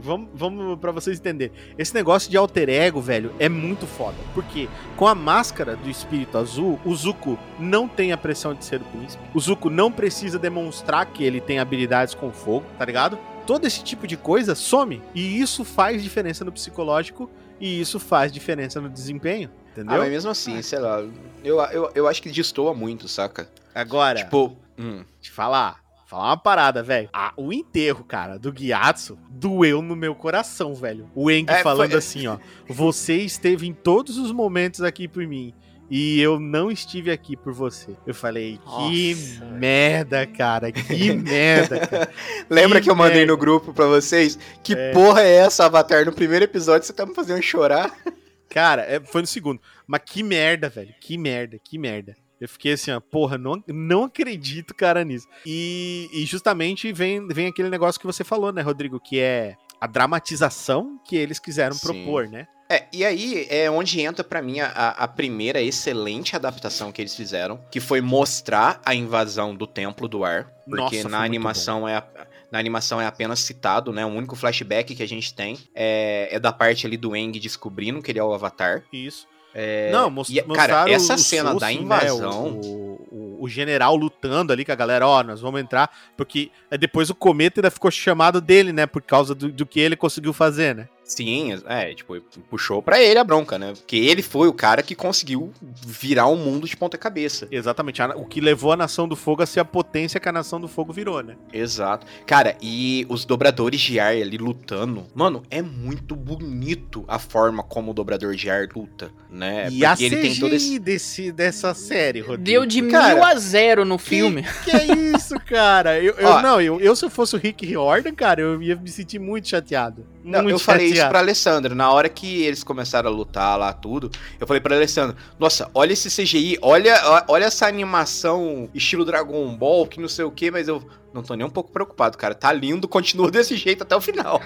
Vamos, vamos para vocês entenderem. Esse negócio de alter ego, velho, é muito foda. Porque com a máscara do espírito azul, o Zuko não tem a pressão de ser o príncipe. O Zuko não precisa demonstrar que ele tem habilidades com fogo, tá ligado? Todo esse tipo de coisa some. E isso faz diferença no psicológico. E isso faz diferença no desempenho. Ah, Entendeu? mas mesmo assim, sei lá. Eu, eu, eu acho que destoa muito, saca? Agora. Tipo. hum. te falar, falar uma parada, velho. Ah, o enterro, cara, do Gyatso doeu no meu coração, velho. O Enki É, falando foi- assim, ó. Você esteve em todos os momentos aqui por mim. E eu não estive aqui por você. Eu falei, que Nossa. merda, cara. Que merda, cara. Lembra Que que eu mandei merda. no grupo pra vocês? Que É. porra é essa, Avatar? No primeiro episódio você tá me fazendo chorar. Cara, é, foi no segundo. Mas que merda, velho. Que merda, que merda. Eu fiquei assim, ó, porra, não, não acredito, cara, nisso. E, e justamente vem, vem aquele negócio que você falou, né, Rodrigo? Que é a dramatização que eles quiseram Sim. propor, né? É, e aí é onde entra pra mim a, a primeira excelente adaptação que eles fizeram, que foi mostrar a invasão do Templo do Ar, porque Nossa, na animação é na animação é apenas citado, né? O único flashback que a gente tem é, é da parte ali do Eng descobrindo que ele é o Avatar. Isso. É, Não, mos e, mostraram cara, essa cena da né, invasão, o, o- o general lutando ali com a galera, ó, nós vamos entrar, porque aí depois o cometa ainda ficou chamado dele, né, por causa do, do que ele conseguiu fazer, né? Sim, é, tipo, puxou pra ele a bronca, né? Porque ele foi o cara que conseguiu virar o mundo de ponta cabeça. Exatamente, a- o que levou a Nação do Fogo a ser a potência que a Nação do Fogo virou, né? Exato. Cara, e os dobradores de ar ali lutando. Mano, é muito bonito a forma como o dobrador de ar luta, né? e a Porque ele CGI tem todo esse. desse, dessa série, Rodrigo. Deu de Cara, mil a zero no filme. Que é isso, cara? Eu, eu- Ó. não, eu, eu se eu fosse o Rick Riordan, cara, eu ia me sentir muito chateado. Não, eu falei isso chateado. pra Alessandro. Na hora que eles começaram a lutar lá, tudo, eu falei pra Alessandro: Nossa, olha esse CGI, olha, olha essa animação estilo Dragon Ball, que não sei o que, mas eu não tô nem um pouco preocupado, cara. Tá lindo, continua desse jeito até o final.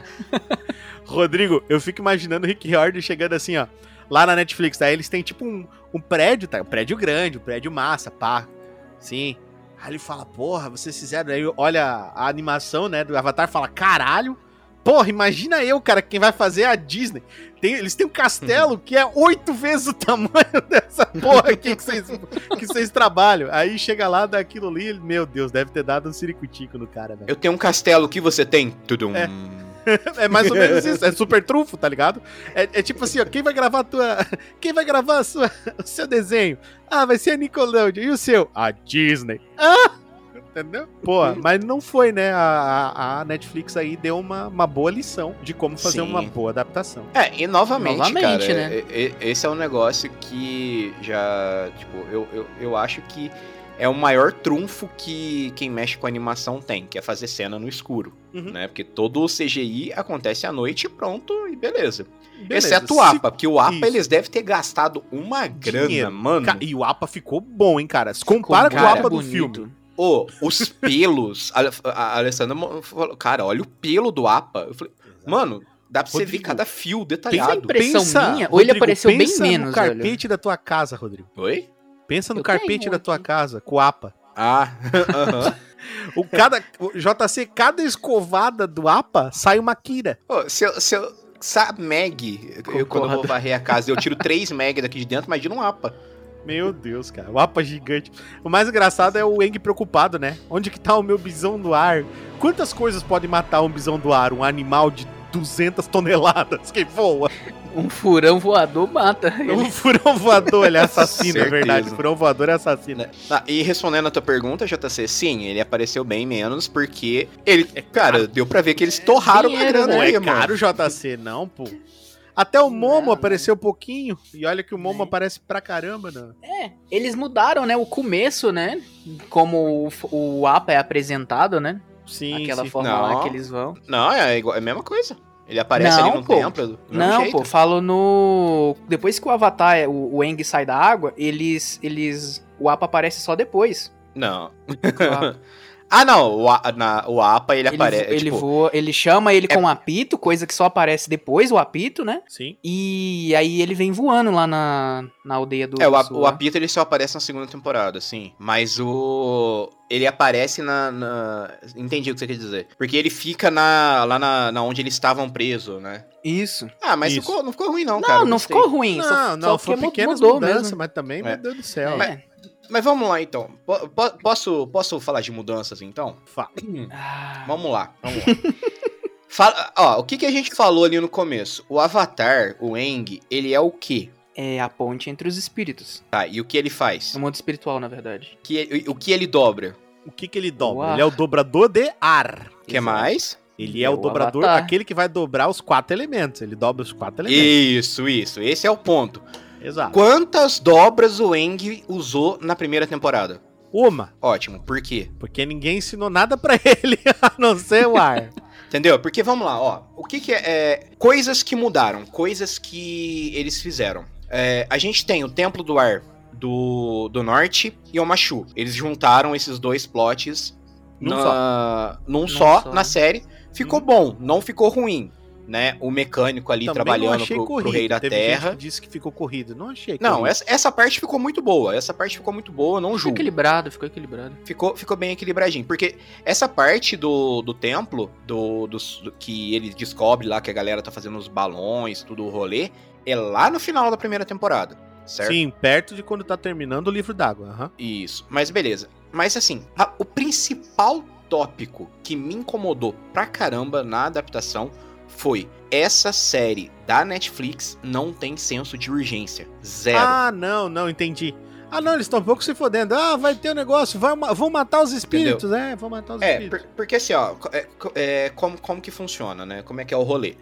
Rodrigo, eu fico imaginando o Rick Riordan chegando assim, ó, lá na Netflix, tá? Eles têm tipo um, um prédio, tá? Um prédio grande, um prédio massa, pá. Sim. Aí ele fala, porra, vocês fizeram. Aí olha a animação, né, do Avatar e fala, caralho. Porra, imagina eu, cara, quem vai fazer é a Disney. Tem- eles têm um castelo que é oito vezes o tamanho dessa porra aqui que vocês, que vocês trabalham. Aí chega lá, dá aquilo ali, meu Deus, deve ter dado um ciricutico no cara, velho. Eu tenho um castelo, que você tem? Tudo um. É. É mais ou menos isso, é super trunfo, tá ligado? É, é tipo assim, ó, quem vai gravar a tua. Quem vai gravar sua, o seu desenho? Ah, vai ser a Nickelodeon. E o seu? A Disney. Ah! Entendeu? Pô, mas não foi, né? A, a- a Netflix aí deu uma, uma boa lição de como fazer Sim. uma boa adaptação. É, e novamente, Novamente, cara, né? esse é um negócio que já, tipo, eu, eu, eu acho que é o maior trunfo que quem mexe com animação tem, que é fazer cena no escuro, Uhum. né? Porque todo o CGI acontece à noite e pronto, e beleza. Beleza, Exceto o se- APA, porque o APA Isso. eles devem ter gastado uma grana, Dinheiro. mano. E o APA ficou bom, hein, cara? Se compara com o APA do bonito. filme. Ô, os pelos, a, a Alessandra falou, cara, olha o pelo do APA. Eu falei, mano, dá pra você ver Rodrigo, cada fio detalhado. impressão minha? Ou ele apareceu bem pensa menos, no velho? carpete da tua casa, Rodrigo. Oi? Pensa no Eu carpete tenho da tua aqui. casa, com o APA. Ah, aham. O cada o JC, cada escovada do APA sai uma Kira. Ô, se eu, se eu, a Meg, eu, quando eu vou varrer a casa, eu tiro 3 Meg daqui de dentro, imagina um APA. Meu Deus, cara. O Apa gigante. O mais engraçado é o Eng preocupado, né? Onde que tá o meu bisão do ar? Quantas coisas pode matar um bisão do ar? Um animal de 200 toneladas que voa. Um furão voador mata. Um furão voador, ele é assassino, é verdade. Furão voador é assassino. Ah, e respondendo a tua pergunta, JC, sim, ele apareceu bem menos porque ele, cara, deu pra ver que eles torraram a dinheiro, grana né? Não aí, é mano. caro JC, não, pô. Até o Momo Não, apareceu pouquinho. E olha que o Momo Né? aparece pra caramba, né? É, eles mudaram, né, o começo, né? Como o, o APA é apresentado, né? Sim, Aquela sim. forma Não. lá que eles vão. Não, é, igual, é a mesma coisa. Ele aparece Não, ali no pô. templo. do mesmo Não, jeito. pô, falo no. Depois que o Avatar, o, o Aang sai da água, eles. eles. O APA aparece só depois. Não. O APA. Ah, não, o, A- na, o APA ele, ele, aparece. ele tipo, voa, ele chama ele com um apito, coisa que só aparece depois, o apito, né? Sim. E aí ele vem voando lá na, na aldeia do. É, o, o apito ele só aparece na segunda temporada, sim. Mas o. Ele aparece na, na- Entendi o que você quer dizer. Porque ele fica na, lá na, na onde eles estavam presos, né? Isso. Ah, mas Isso. ficou- não ficou ruim, não, Não, cara. não gostei. ficou ruim. Não, só, não, só foi pequenas mudou mudanças, mesmo. mas também, É. meu Deus do céu. É. Mas vamos lá, então. Po- posso, posso falar de mudanças, então? Fa- Ah, Vamos lá, vamos lá. Fala, ó, o que, que a gente falou ali no começo? O Avatar, o Eng, ele é o quê? é a ponte entre os espíritos. Tá, e o que ele faz? É o mundo espiritual, na verdade. Que, o que ele dobra? O que que ele dobra? O. Ele é o dobrador de ar. O que mais? Ele é, É o o dobrador, Avatar. aquele que vai dobrar os quatro elementos. Ele dobra os quatro elementos. Isso, isso. Esse é o ponto. Exato. Quantas dobras o Eng usou na primeira temporada? Uma, Ótimo, por quê? porque ninguém ensinou nada pra ele, a não ser o ar. Entendeu? Porque vamos lá, ó. O que, que é, é, Coisas que mudaram, coisas que eles fizeram. É, a gente tem o Templo do Ar do, do Norte e o Machu. Eles juntaram esses dois plots Num na- num só, só. na série. Ficou bom, não ficou ruim. Né? O mecânico ali Também trabalhando pro, pro corrido. Rei da Terra. gente que disse que ficou corrido. Não achei Não, corrido. essa, essa parte ficou muito boa. Essa parte ficou muito boa, não Ficou julgo. equilibrado, ficou equilibrado. ficou, ficou bem equilibradinho. Porque essa parte do, do templo, do, dos- do- que ele descobre lá que a galera tá fazendo os balões, tudo o rolê, é lá no final da primeira temporada. Certo? Sim, perto de quando tá terminando o livro d'água. aham. Isso. Mas beleza. Mas assim, a- o principal tópico que me incomodou pra caramba na adaptação foi essa série da Netflix não tem senso de urgência. Zero. Ah, não, não, entendi. Ah, não, eles estão um pouco se fodendo. Ah, vai ter um negócio, vai, vão matar os espíritos, é, vão matar os É, espíritos. por- porque assim, ó, é, é, como, como que funciona, né? Como é que é o rolê?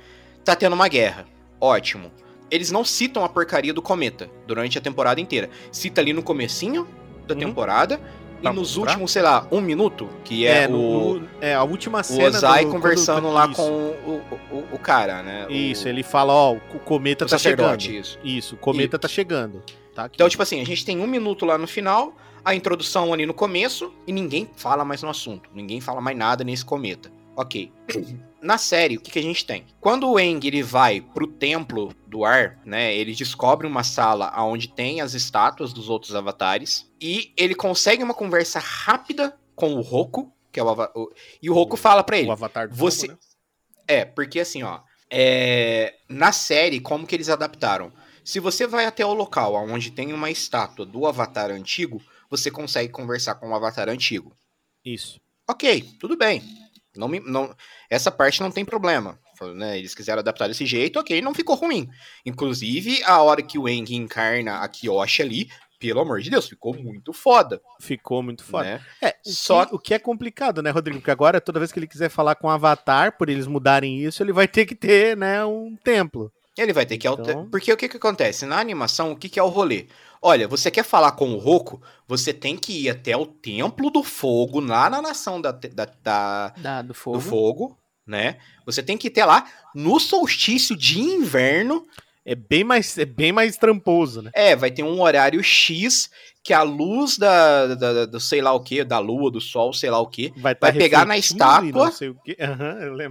Tá tendo uma guerra. Ótimo. Eles não citam a porcaria do cometa durante a temporada inteira. Cita ali no comecinho da Uhum. temporada e nos mostrar. últimos, sei lá, um minuto, que é, É, o, no- é, a última o cena Ozai do- conversando quando- lá isso, com o, o, o cara, né? O- Isso, ele fala, ó, o cometa o tá chegando. isso. Isso, o cometa tá chegando. Tá aqui. Então, tipo assim, a gente tem um minuto lá no final, a introdução ali no começo, e ninguém fala mais no assunto. Ninguém fala mais nada nesse cometa. Ok. Na série, o que, que a gente tem? Quando o Eng ele vai pro templo do ar, né? Ele descobre uma sala onde tem as estátuas dos outros avatares. E ele consegue uma conversa rápida com o Roku, que é o, o- E o Roku O- fala pra ele: o avatar do você- fogo, né? é, porque assim, ó. é, na série, como que eles adaptaram? Se você vai até o local onde tem uma estátua do Avatar antigo, você consegue conversar com o Avatar antigo. Isso. Ok, tudo bem. Não me- não- essa parte não tem problema. né? Eles quiseram adaptar desse jeito, ok, não ficou ruim. Inclusive, a hora que o Eng encarna a Kyoshi ali, pelo amor de Deus, ficou muito foda. Ficou muito foda. Né? É, o, Só- que, o que é complicado, né, Rodrigo? Porque agora, toda vez que ele quiser falar com o Avatar, por eles mudarem isso, ele vai ter que ter, né, um templo. Ele vai ter que alterar. Então- Porque o que, que acontece? Na animação, o que, que é o rolê? Olha, você quer falar com o Roku, você tem que ir até o Templo do Fogo, lá na nação da, da- da- Da, do fogo. do fogo, né? Você tem que ir até lá no solstício de inverno. É bem mais, é bem mais tramposo, né? É, vai ter um horário X que a luz da, da- da- do sei lá o que, da lua, do sol, sei lá o que. Vai, tá Vai pegar na estátua. disso.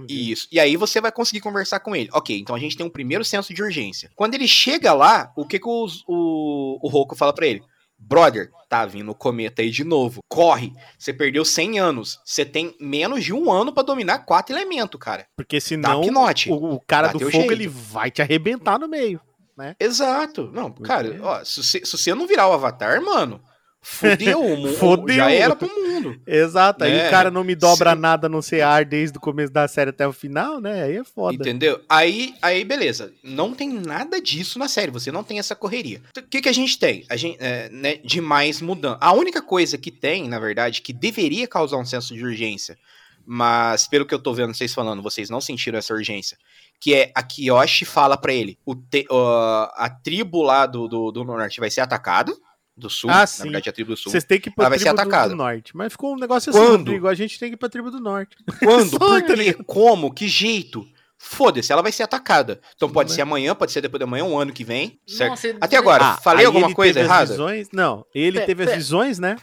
Isso. E aí você vai conseguir conversar com ele. Ok, então a gente tem um primeiro senso de urgência. Quando ele chega lá, o que, que os- o, o Roku fala pra ele? Brother, tá vindo o cometa aí de novo. Corre. Você perdeu 100 anos. Você tem menos de um ano pra dominar quatro elementos, cara. Porque senão o, o cara Dá do fogo jeito. ele vai te arrebentar no meio. Né? Exato. Não, Porque- cara, ó, se você, se você não virar o Avatar, mano, fudeu o mundo. Fudeu. Já era pro mundo. Exato, aí Né? o cara não me dobra Se- nada no CR desde o começo da série até o final, né? Aí é foda. Entendeu? Aí, aí, beleza. Não tem nada disso na série. Você não tem essa correria. O que, que a gente tem? A gente, é, né, de mais mudança. A única coisa que tem, na verdade, que deveria causar um senso de urgência, mas pelo que eu tô vendo vocês falando, vocês não sentiram essa urgência, que é a Kiyoshi fala pra ele, o te- ó, a tribo lá do, do, do norte vai ser atacada, do sul, Ah, na sim. verdade a tribo do sul. Vocês têm que ir pra Ela vai ser do, atacada. do norte. Mas ficou um negócio assim, Quando? Rodrigo. A gente tem que ir pra tribo do norte. Quando? Por quê? Como? Que jeito? Foda-se, ela vai ser atacada. Então pode Né? ser amanhã, pode ser depois de amanhã, um ano que vem, certo? Nossa, Até agora, falei aí alguma coisa errada? Visões, não, ele Pé, teve pé. as visões, né?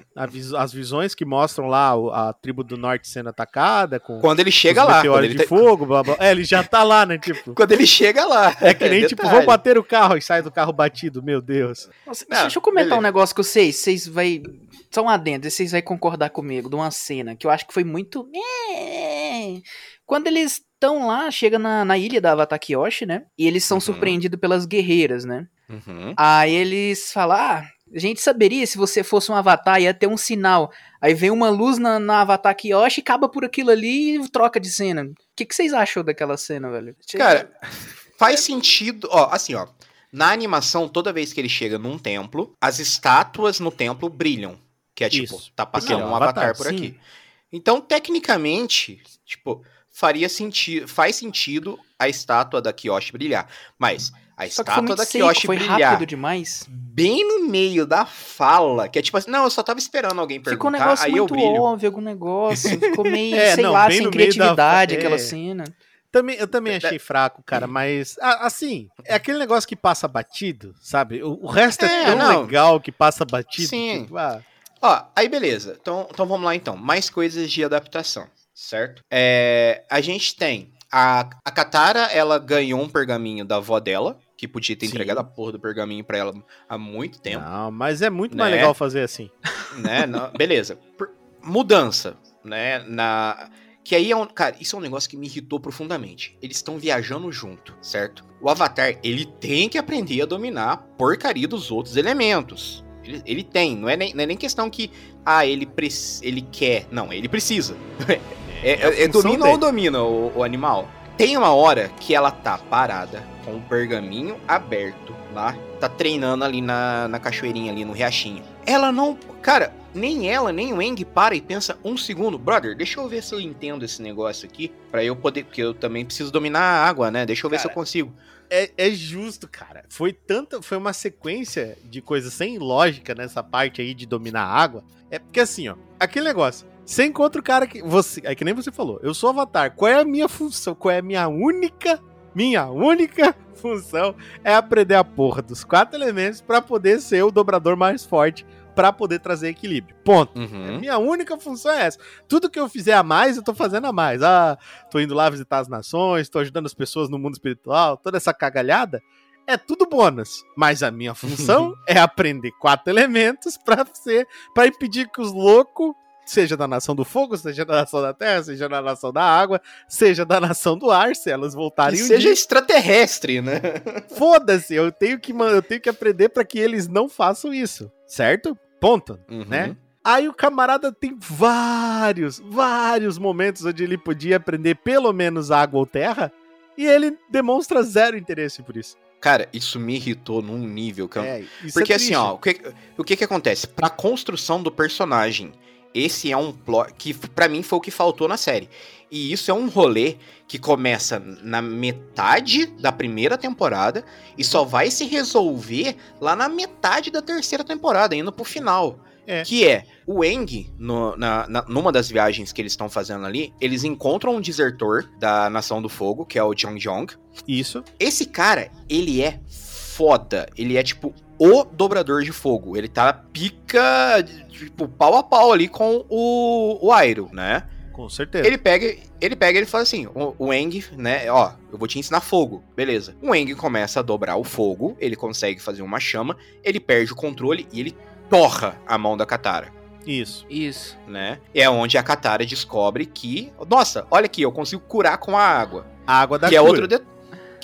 As visões que mostram lá a tribo do norte sendo atacada com Quando ele chega lá, quando ele, de te- fogo, blá, blá. É, ele já tá lá, né? Tipo. quando ele chega lá. É que nem, tipo, detalhe. vou bater o carro e sai do carro batido, meu Deus. Nossa, Não, deixa eu comentar beleza. um negócio com vocês. Vocês vai. Só um adendo, vocês vão concordar comigo de uma cena que eu acho que foi muito. É. Quando eles estão lá, chega na, na ilha da Avatar Kyoshi, né? E eles são Uhum. surpreendidos pelas guerreiras, né? Uhum. Aí eles falam: Ah, a gente saberia se você fosse um avatar, ia ter um sinal. Aí vem uma luz na, na Avatar Kyoshi, acaba por aquilo ali e troca de cena. O que, que vocês acham daquela cena, velho? Cara, faz sentido. Ó, assim, ó. Na animação, toda vez que ele chega num templo, as estátuas no templo brilham. Que é tipo, Isso. tá passando um um avatar, avatar, por sim. aqui. Então, tecnicamente, tipo, faria sentido, faz sentido a estátua da Kyoshi brilhar. Mas a Só estátua da seco, Kyoshi foi brilhar rápido demais. bem no meio da fala, que é tipo assim, não, eu só tava esperando alguém Ficou um perguntar, negócio aí eu muito brilho. óbvio, algum negócio. Ficou meio, É, sei não, lá, bem sem meio da- criatividade aquela é. cena. Também, eu também achei fraco, cara, mas a- assim, é aquele negócio que passa batido, sabe? O, o resto é, É, tão não. legal que passa batido. Sim. tipo, ah, Ó, aí beleza. Então, então vamos lá então. Mais coisas de adaptação, certo? É, a gente tem a, a Katara, ela ganhou um pergaminho da avó dela, que podia ter Sim. entregado a porra do pergaminho pra ela há muito tempo, Não, mas é muito mais Né? legal fazer assim. né? Não- beleza. Por- mudança, né? Na que aí é um, cara, isso é um negócio que me irritou profundamente. Eles estão viajando junto, certo? O Avatar, ele tem que aprender a dominar a porcaria dos outros elementos. Ele, ele tem, não é, nem, não é nem questão que, ah, ele, ele quer. Não, ele precisa. É, É é- é domina dele. ou domina o, o animal? Tem uma hora que ela tá parada com o pergaminho aberto lá, tá treinando ali na, na cachoeirinha, ali no riachinho. Ela não. Cara, nem ela, nem o Eng para e pensa um segundo. Brother, deixa eu ver se eu entendo esse negócio aqui. Pra eu poder. Porque eu também preciso dominar a água, né? Deixa eu ver se eu Cara, consigo. É, é justo, cara. Foi tanta, foi uma sequência de coisas sem lógica nessa parte aí de dominar a água. É porque assim, ó, aquele negócio. Você encontra o cara que você, é que nem você falou. Eu sou avatar. Qual é a minha função? Qual é a minha única, minha única função é aprender a porra dos quatro elementos pra poder ser o dobrador mais forte pra poder trazer equilíbrio. Ponto. Uhum. Minha única função é essa. Tudo que eu fizer a mais, eu tô fazendo a mais. Ah, tô indo lá visitar as nações, tô ajudando as pessoas no mundo espiritual, toda essa cagalhada. É tudo bônus. Mas a minha função é aprender quatro elementos pra ser, para impedir que os loucos, seja da nação do fogo, seja da nação da terra, seja da nação da água, seja da nação do ar, se elas Que voltarem um seja dia, extraterrestre, né? foda-se, eu tenho que eu tenho que aprender pra que eles não façam isso, certo? Ponto. Uhum. Né? Aí o camarada tem vários, vários momentos onde ele podia aprender pelo menos água ou terra, e ele demonstra zero interesse por isso. Cara, isso me irritou num nível que eu É, isso Porque é assim, ó, o que, o que que acontece? Pra construção do personagem, esse é um plot que pra mim foi o que faltou na série. E isso é um rolê que começa na metade da primeira temporada e só vai se resolver lá na metade da terceira temporada, indo pro final. É. Que é o Eng, no- na, na- numa das viagens que eles estão fazendo ali, eles encontram um desertor da Nação do Fogo, que é o Jong Jong. Isso. Esse cara, ele é foda. Ele é tipo o dobrador de fogo. Ele tá pica, tipo, pau a pau ali com o, o Airo, né? Com certeza. Ele pega, ele pega e ele fala assim: o, o Eng, né? Ó, eu vou te ensinar fogo, beleza. O Eng começa a dobrar o fogo, ele consegue fazer uma chama, ele perde o controle e ele torra a mão da Katara. Isso. Isso. Né? É onde a Katara descobre que, nossa, olha aqui, eu consigo curar com a água A água da que é cura. outro de-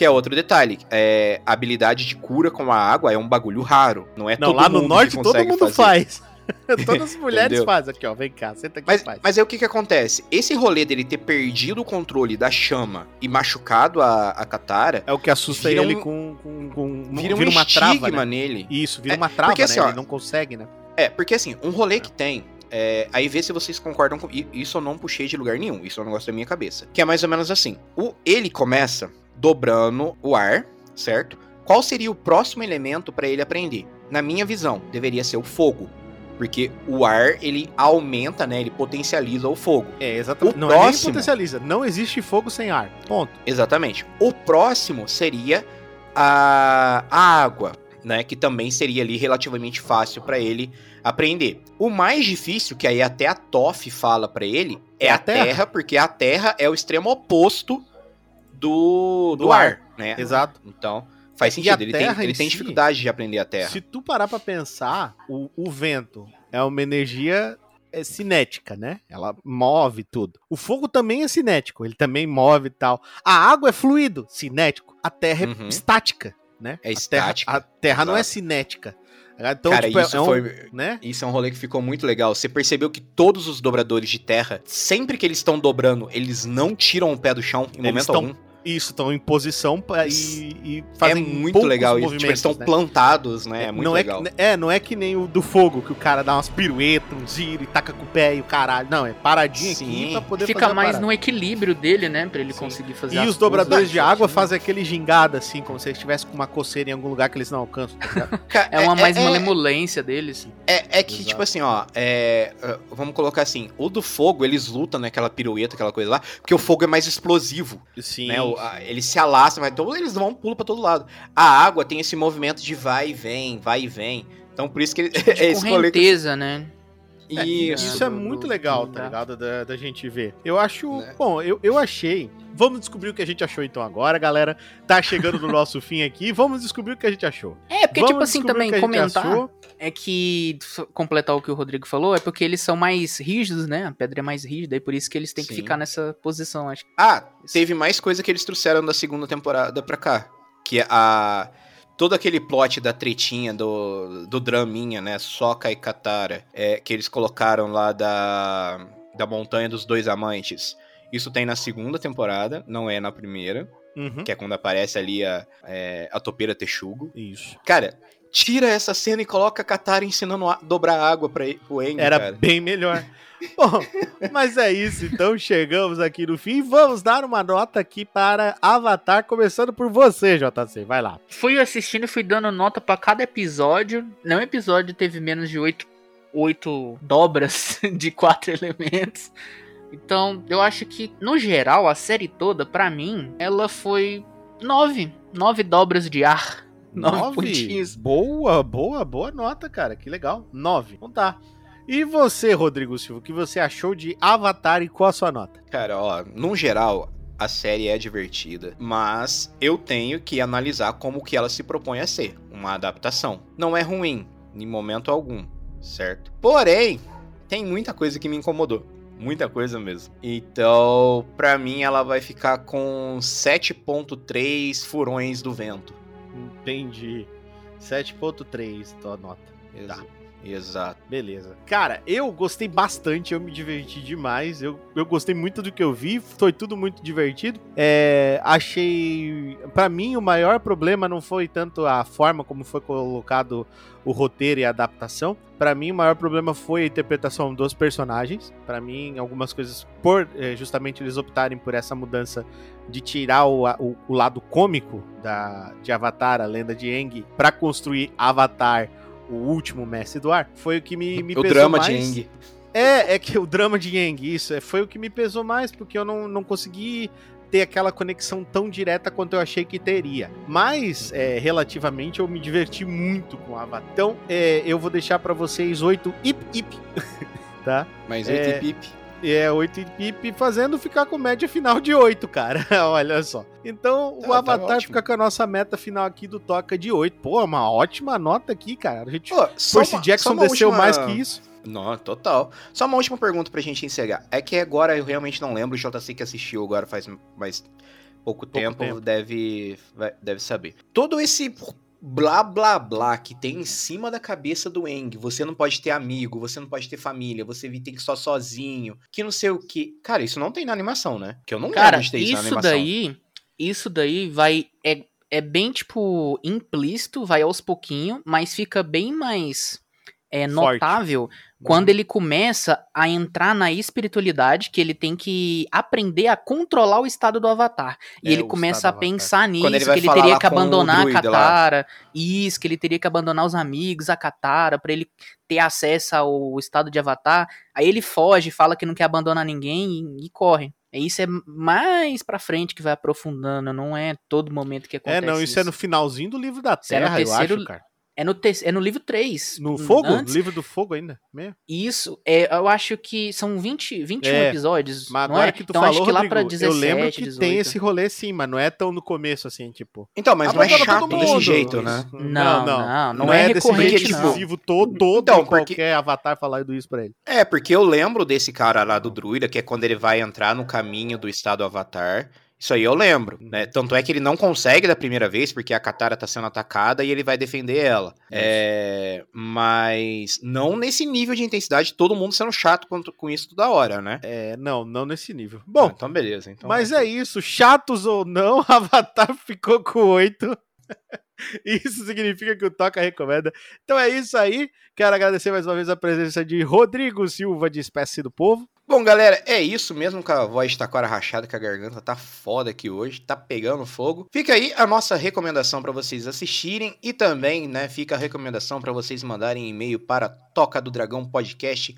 Que é outro detalhe. É, a habilidade de cura com a água é um bagulho raro. Não é Não, todo lá no mundo norte que todo mundo fazer. faz. Todas as mulheres fazem aqui, ó. Vem cá, senta aqui Mas, faz. mas aí o que que acontece? Esse rolê dele ter perdido o controle da chama e machucado a, a Katara, É o que assusta ele um- com, com, com vira, vira um uma trava, estigma né? nele. Isso, vira É, uma trava, porque né? assim, ó, ele não consegue, né? É, porque assim, um rolê que tem. é, aí vê se vocês concordam com. Isso eu não puxei de lugar nenhum. Isso é um negócio da minha cabeça. Que é mais ou menos assim. O, ele começa dobrando o ar, certo? Qual seria o próximo elemento pra ele aprender? Na minha visão, deveria ser o fogo. Porque o ar, ele aumenta, né? Ele potencializa o fogo. É, exatamente. O não é próximo- potencializa. Não existe fogo sem ar. Ponto. Exatamente. O próximo seria a, a água, né? Que também seria ali relativamente fácil pra ele aprender. O mais difícil, que aí até a Toff fala pra ele, é, É a a terra. terra. porque a terra é o extremo oposto do, do, Do ar, ar. né? Exato. Então, faz sentido. Ele, tem, terra ele em tem si- dificuldade de aprender a terra. Se tu parar pra pensar, o, o vento é uma energia é, cinética, né? Ela move tudo. O fogo também é cinético, ele também move e tal. A água é fluido, cinético. A terra Uhum. é estática, né? É A terra, estática. a terra não é cinética. Então, Cara, tipo, é- isso é um, foi. né? Isso é um rolê que ficou muito legal. Você percebeu que todos os dobradores de terra, sempre que eles estão dobrando, eles não tiram o pé do chão em Eles momento algum. Isso, estão em posição pra, e, e É fazem muito poucos legal. Movimentos, tipo, eles estão né? plantados, né? É muito não legal. É, que- é, não é que nem o do fogo, que o cara dá umas piruetas, um giro e taca com o pé e o caralho. Não, é paradinho aqui Sim. pra poder Fica mais no equilíbrio dele, né? Pra ele Sim. conseguir fazer E as os dobradores coisas. de água Né? fazem aquele gingado assim, como se eles estivessem com uma coceira em algum lugar que eles não alcançam. tá É uma mais é, malemolência deles. é, é que, Exato. tipo assim, ó, é, vamos colocar assim, o do fogo, eles lutam naquela pirueta, aquela coisa lá, porque o fogo é mais explosivo, Sim. né? O- a- ele se alastra, mas então eles vão um pulo pra todo lado. A água tem esse movimento de vai e vem, vai e vem. Então por isso que ele, De é correnteza, né? É, Isso. Isso é muito legal, do- tá ligado? Da, da gente ver. Eu acho. Né? Bom, eu, eu achei. Vamos descobrir o que a gente achou então agora, galera. Tá chegando no nosso fim aqui. Vamos descobrir o que a gente achou. É, porque, Vamos tipo assim, também comentar achou. É que, completar o que o Rodrigo falou, é porque eles são mais rígidos, né? A pedra é mais rígida, e por isso que eles têm que Sim. ficar nessa posição, acho. Ah, teve mais coisa que eles trouxeram da segunda temporada pra cá. Que é a. Todo aquele plot da tretinha, do, do draminha, né? Soca e Katara. É, que eles colocaram lá da. Da Montanha dos Dois Amantes. Isso tem na segunda temporada, não é na primeira. Uhum. Que é quando aparece ali a, é, a topeira Texugo. Isso. Cara, tira essa cena e coloca a Katara ensinando a dobrar água pra, e- pro Aang, Era cara. bem melhor. Bom, mas é isso. Então chegamos aqui no fim. Vamos dar uma nota aqui para Avatar, começando por você, JC. Vai lá. Fui assistindo e fui dando nota pra cada episódio. Nenhum episódio teve menos de oito, oito dobras de quatro elementos. Então, eu acho que, no geral, a série toda, pra mim, ela foi nove. Nove dobras de ar. Nove, pontinhos. Boa, boa, boa nota, cara. Que legal. Nove. Então tá. E você, Rodrigo Silva, o que você achou de Avatar e qual a sua nota? Cara, ó, no geral, a série é divertida, mas eu tenho que analisar como que ela se propõe a ser, uma adaptação. Não é ruim, em momento algum, certo? Porém, tem muita coisa que me incomodou. Muita coisa mesmo. Então, pra mim, ela vai ficar com 7.3 furões do vento. Entendi. 7.3, tua nota. Exa- Tá. Exato. Beleza. Cara, eu gostei bastante, eu me diverti demais. Eu, eu gostei muito do que eu vi, foi tudo muito divertido. É, achei. Pra mim, o maior problema não foi tanto a forma como foi colocado o roteiro e a adaptação. Pra mim, o maior problema foi a interpretação dos personagens. Pra mim, algumas coisas, por é, justamente eles optarem por essa mudança de tirar o, o, o lado cômico da, de Avatar, a lenda de Aang, pra construir Avatar o último mestre do ar, foi o que me, me o pesou drama mais. de Aang. É, é que o drama de Yang, isso, é, foi o que me pesou mais, porque eu não, não consegui ter aquela conexão tão direta quanto eu achei que teria. Mas, é, relativamente, eu me diverti muito com Avatar. Então, é, eu vou deixar pra vocês oito ip ip, tá? Mas É, é... Pip, É, 8 ip fazendo ficar com média final de 8, cara. Olha só. Então, Tá- o tá Avatar ótimo. fica com a nossa meta final aqui do Toca de 8. Pô, uma ótima nota aqui, cara. A gente... Pô, Percy uma- Jackson desceu última- mais que isso. Não, total. Só uma última pergunta pra gente encerrar. É que agora eu realmente não lembro, o JC que assistiu agora faz mais pouco, tempo, tempo, Deve, deve saber. Todo esse blá blá blá que tem em cima da cabeça do Eng. Você não pode ter amigo, você não pode ter família, você tem que só sozinho, que não sei o que. Cara, isso não tem na animação, né? Que eu não Cara, lembro de ter isso, isso na animação. daí, isso daí vai é, é bem tipo implícito, vai aos pouquinho, mas fica bem mais é notável quando ele começa a entrar na espiritualidade, que ele tem que aprender a controlar o estado do avatar. E é, ele começa a pensar nisso, ele que ele teria que abandonar a Katara. Lá. Isso, que ele teria que abandonar os amigos, a Katara, para ele ter acesso ao estado de avatar. Aí ele foge, fala que não quer abandonar ninguém e, e corre. Isso é mais pra frente que vai aprofundando, não é todo momento que acontece. É, não, isso, isso. é no finalzinho do livro da Terra, é terceiro, eu acho, cara. É no, te... é no livro 3. No Fogo? Antes... Livro do Fogo ainda? Mesmo? Isso. É, eu acho que são 20, 21 é, episódios. Mas agora é? que tu então, falou, acho que Rodrigo, lá pra 17, eu lembro que 18. tem esse rolê sim, mas não é tão no começo assim, tipo. Então, mas não é chato desse jeito, né? Não, não. Não, não, não é, é desse repetitivo todo, todo então, porque... qualquer avatar falar isso pra ele. É, porque eu lembro desse cara lá do druida, que é quando ele vai entrar no caminho do estado avatar. Isso aí eu lembro, né? Uhum. Tanto é que ele não consegue da primeira vez, porque a Katara tá sendo atacada e ele vai defender ela. É, mas não nesse nível de intensidade, todo mundo sendo chato com isso toda hora, né? É, não, não nesse nível. Bom, ah, então beleza. Então mas é isso, chatos ou não, Avatar ficou com oito. Isso significa que o Toca recomenda. Então é isso aí. Quero agradecer mais uma vez a presença de Rodrigo Silva, de Espécie do Povo. Bom, galera, é isso mesmo com a voz taquara rachada, que a garganta tá foda aqui hoje, tá pegando fogo. Fica aí a nossa recomendação para vocês assistirem e também, né, fica a recomendação para vocês mandarem e-mail para toca do dragão podcast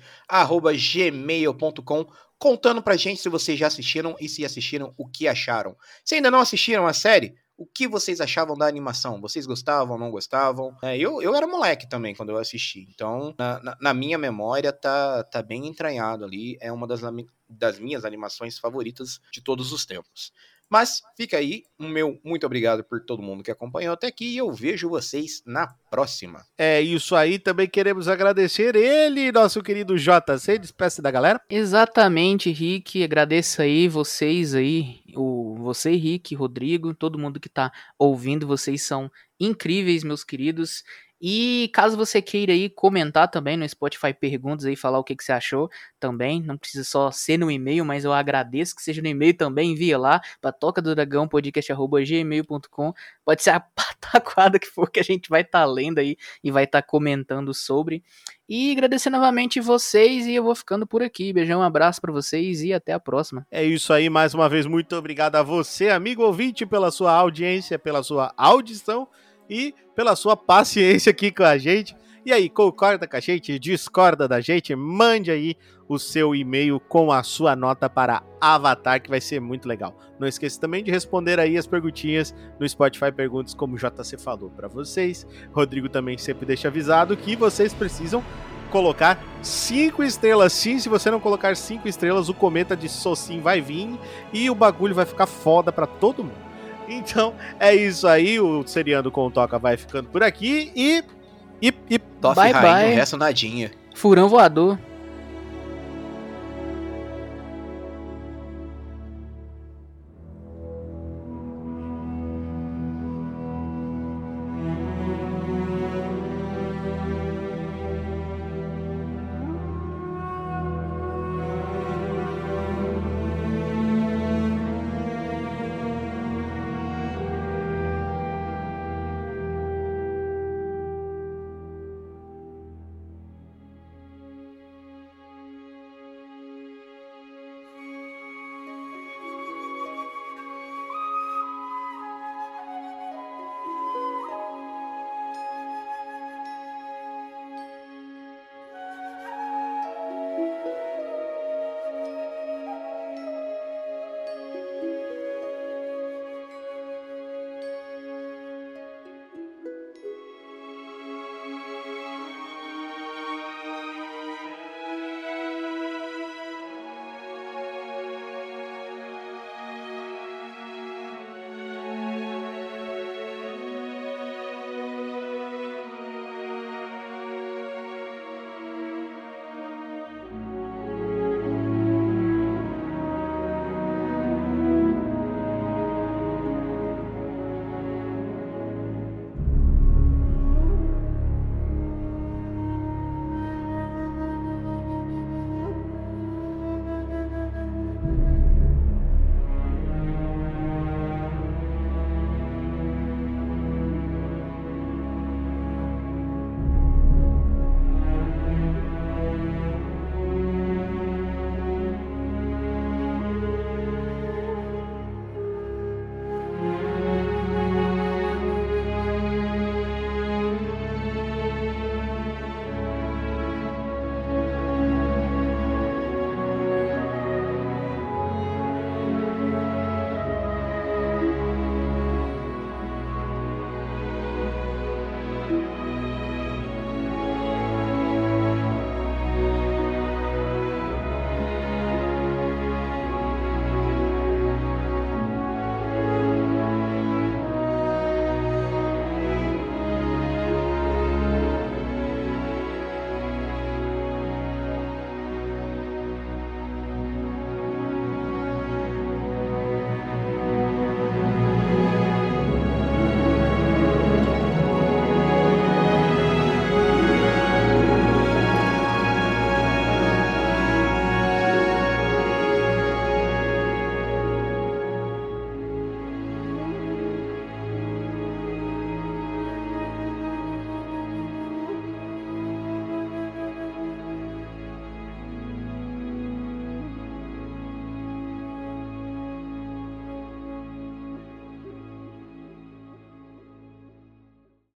gmail.com contando pra gente se vocês já assistiram e se assistiram, o que acharam. Se ainda não assistiram a série, o que vocês achavam da animação? Vocês gostavam, não gostavam? É, eu, eu era moleque também quando eu assisti, então na, na, na, minha memória tá, tá bem entranhado ali. É uma das, das minhas animações favoritas de todos os tempos. Mas fica aí, o meu muito obrigado por todo mundo que acompanhou até aqui e eu vejo vocês na próxima. É isso aí, também queremos agradecer ele, nosso querido JC, despeça da galera. Exatamente, Rick, agradeço aí vocês aí, o você, Rick, Rodrigo, todo mundo que tá ouvindo, vocês são incríveis, meus queridos. E caso você queira aí comentar também no Spotify perguntas aí, falar o que, que você achou também, não precisa só ser no e-mail, mas eu agradeço que seja no e-mail também, envia lá para toca do dragão podcast@gmail.com. Pode ser a pataquada que for que a gente vai estar tá lendo aí e vai estar tá comentando sobre. E agradecer novamente vocês e eu vou ficando por aqui. Beijão, um abraço para vocês e até a próxima. É isso aí, mais uma vez muito obrigado a você, amigo ouvinte, pela sua audiência, pela sua audição e pela sua paciência aqui com a gente. E aí, concorda com a gente? Discorda da gente? Mande aí o seu e-mail com a sua nota para Avatar, que vai ser muito legal. Não esqueça também de responder aí as perguntinhas no Spotify Perguntas, como o JC falou para vocês. Rodrigo também sempre deixa avisado que vocês precisam colocar cinco estrelas. Sim, se você não colocar cinco estrelas, o cometa de Socin vai vir e o bagulho vai ficar foda para todo mundo. Então é isso aí. O Seriando com o Toca vai ficando por aqui e. E. e bye, bye. o resto nadinha. Furão voador.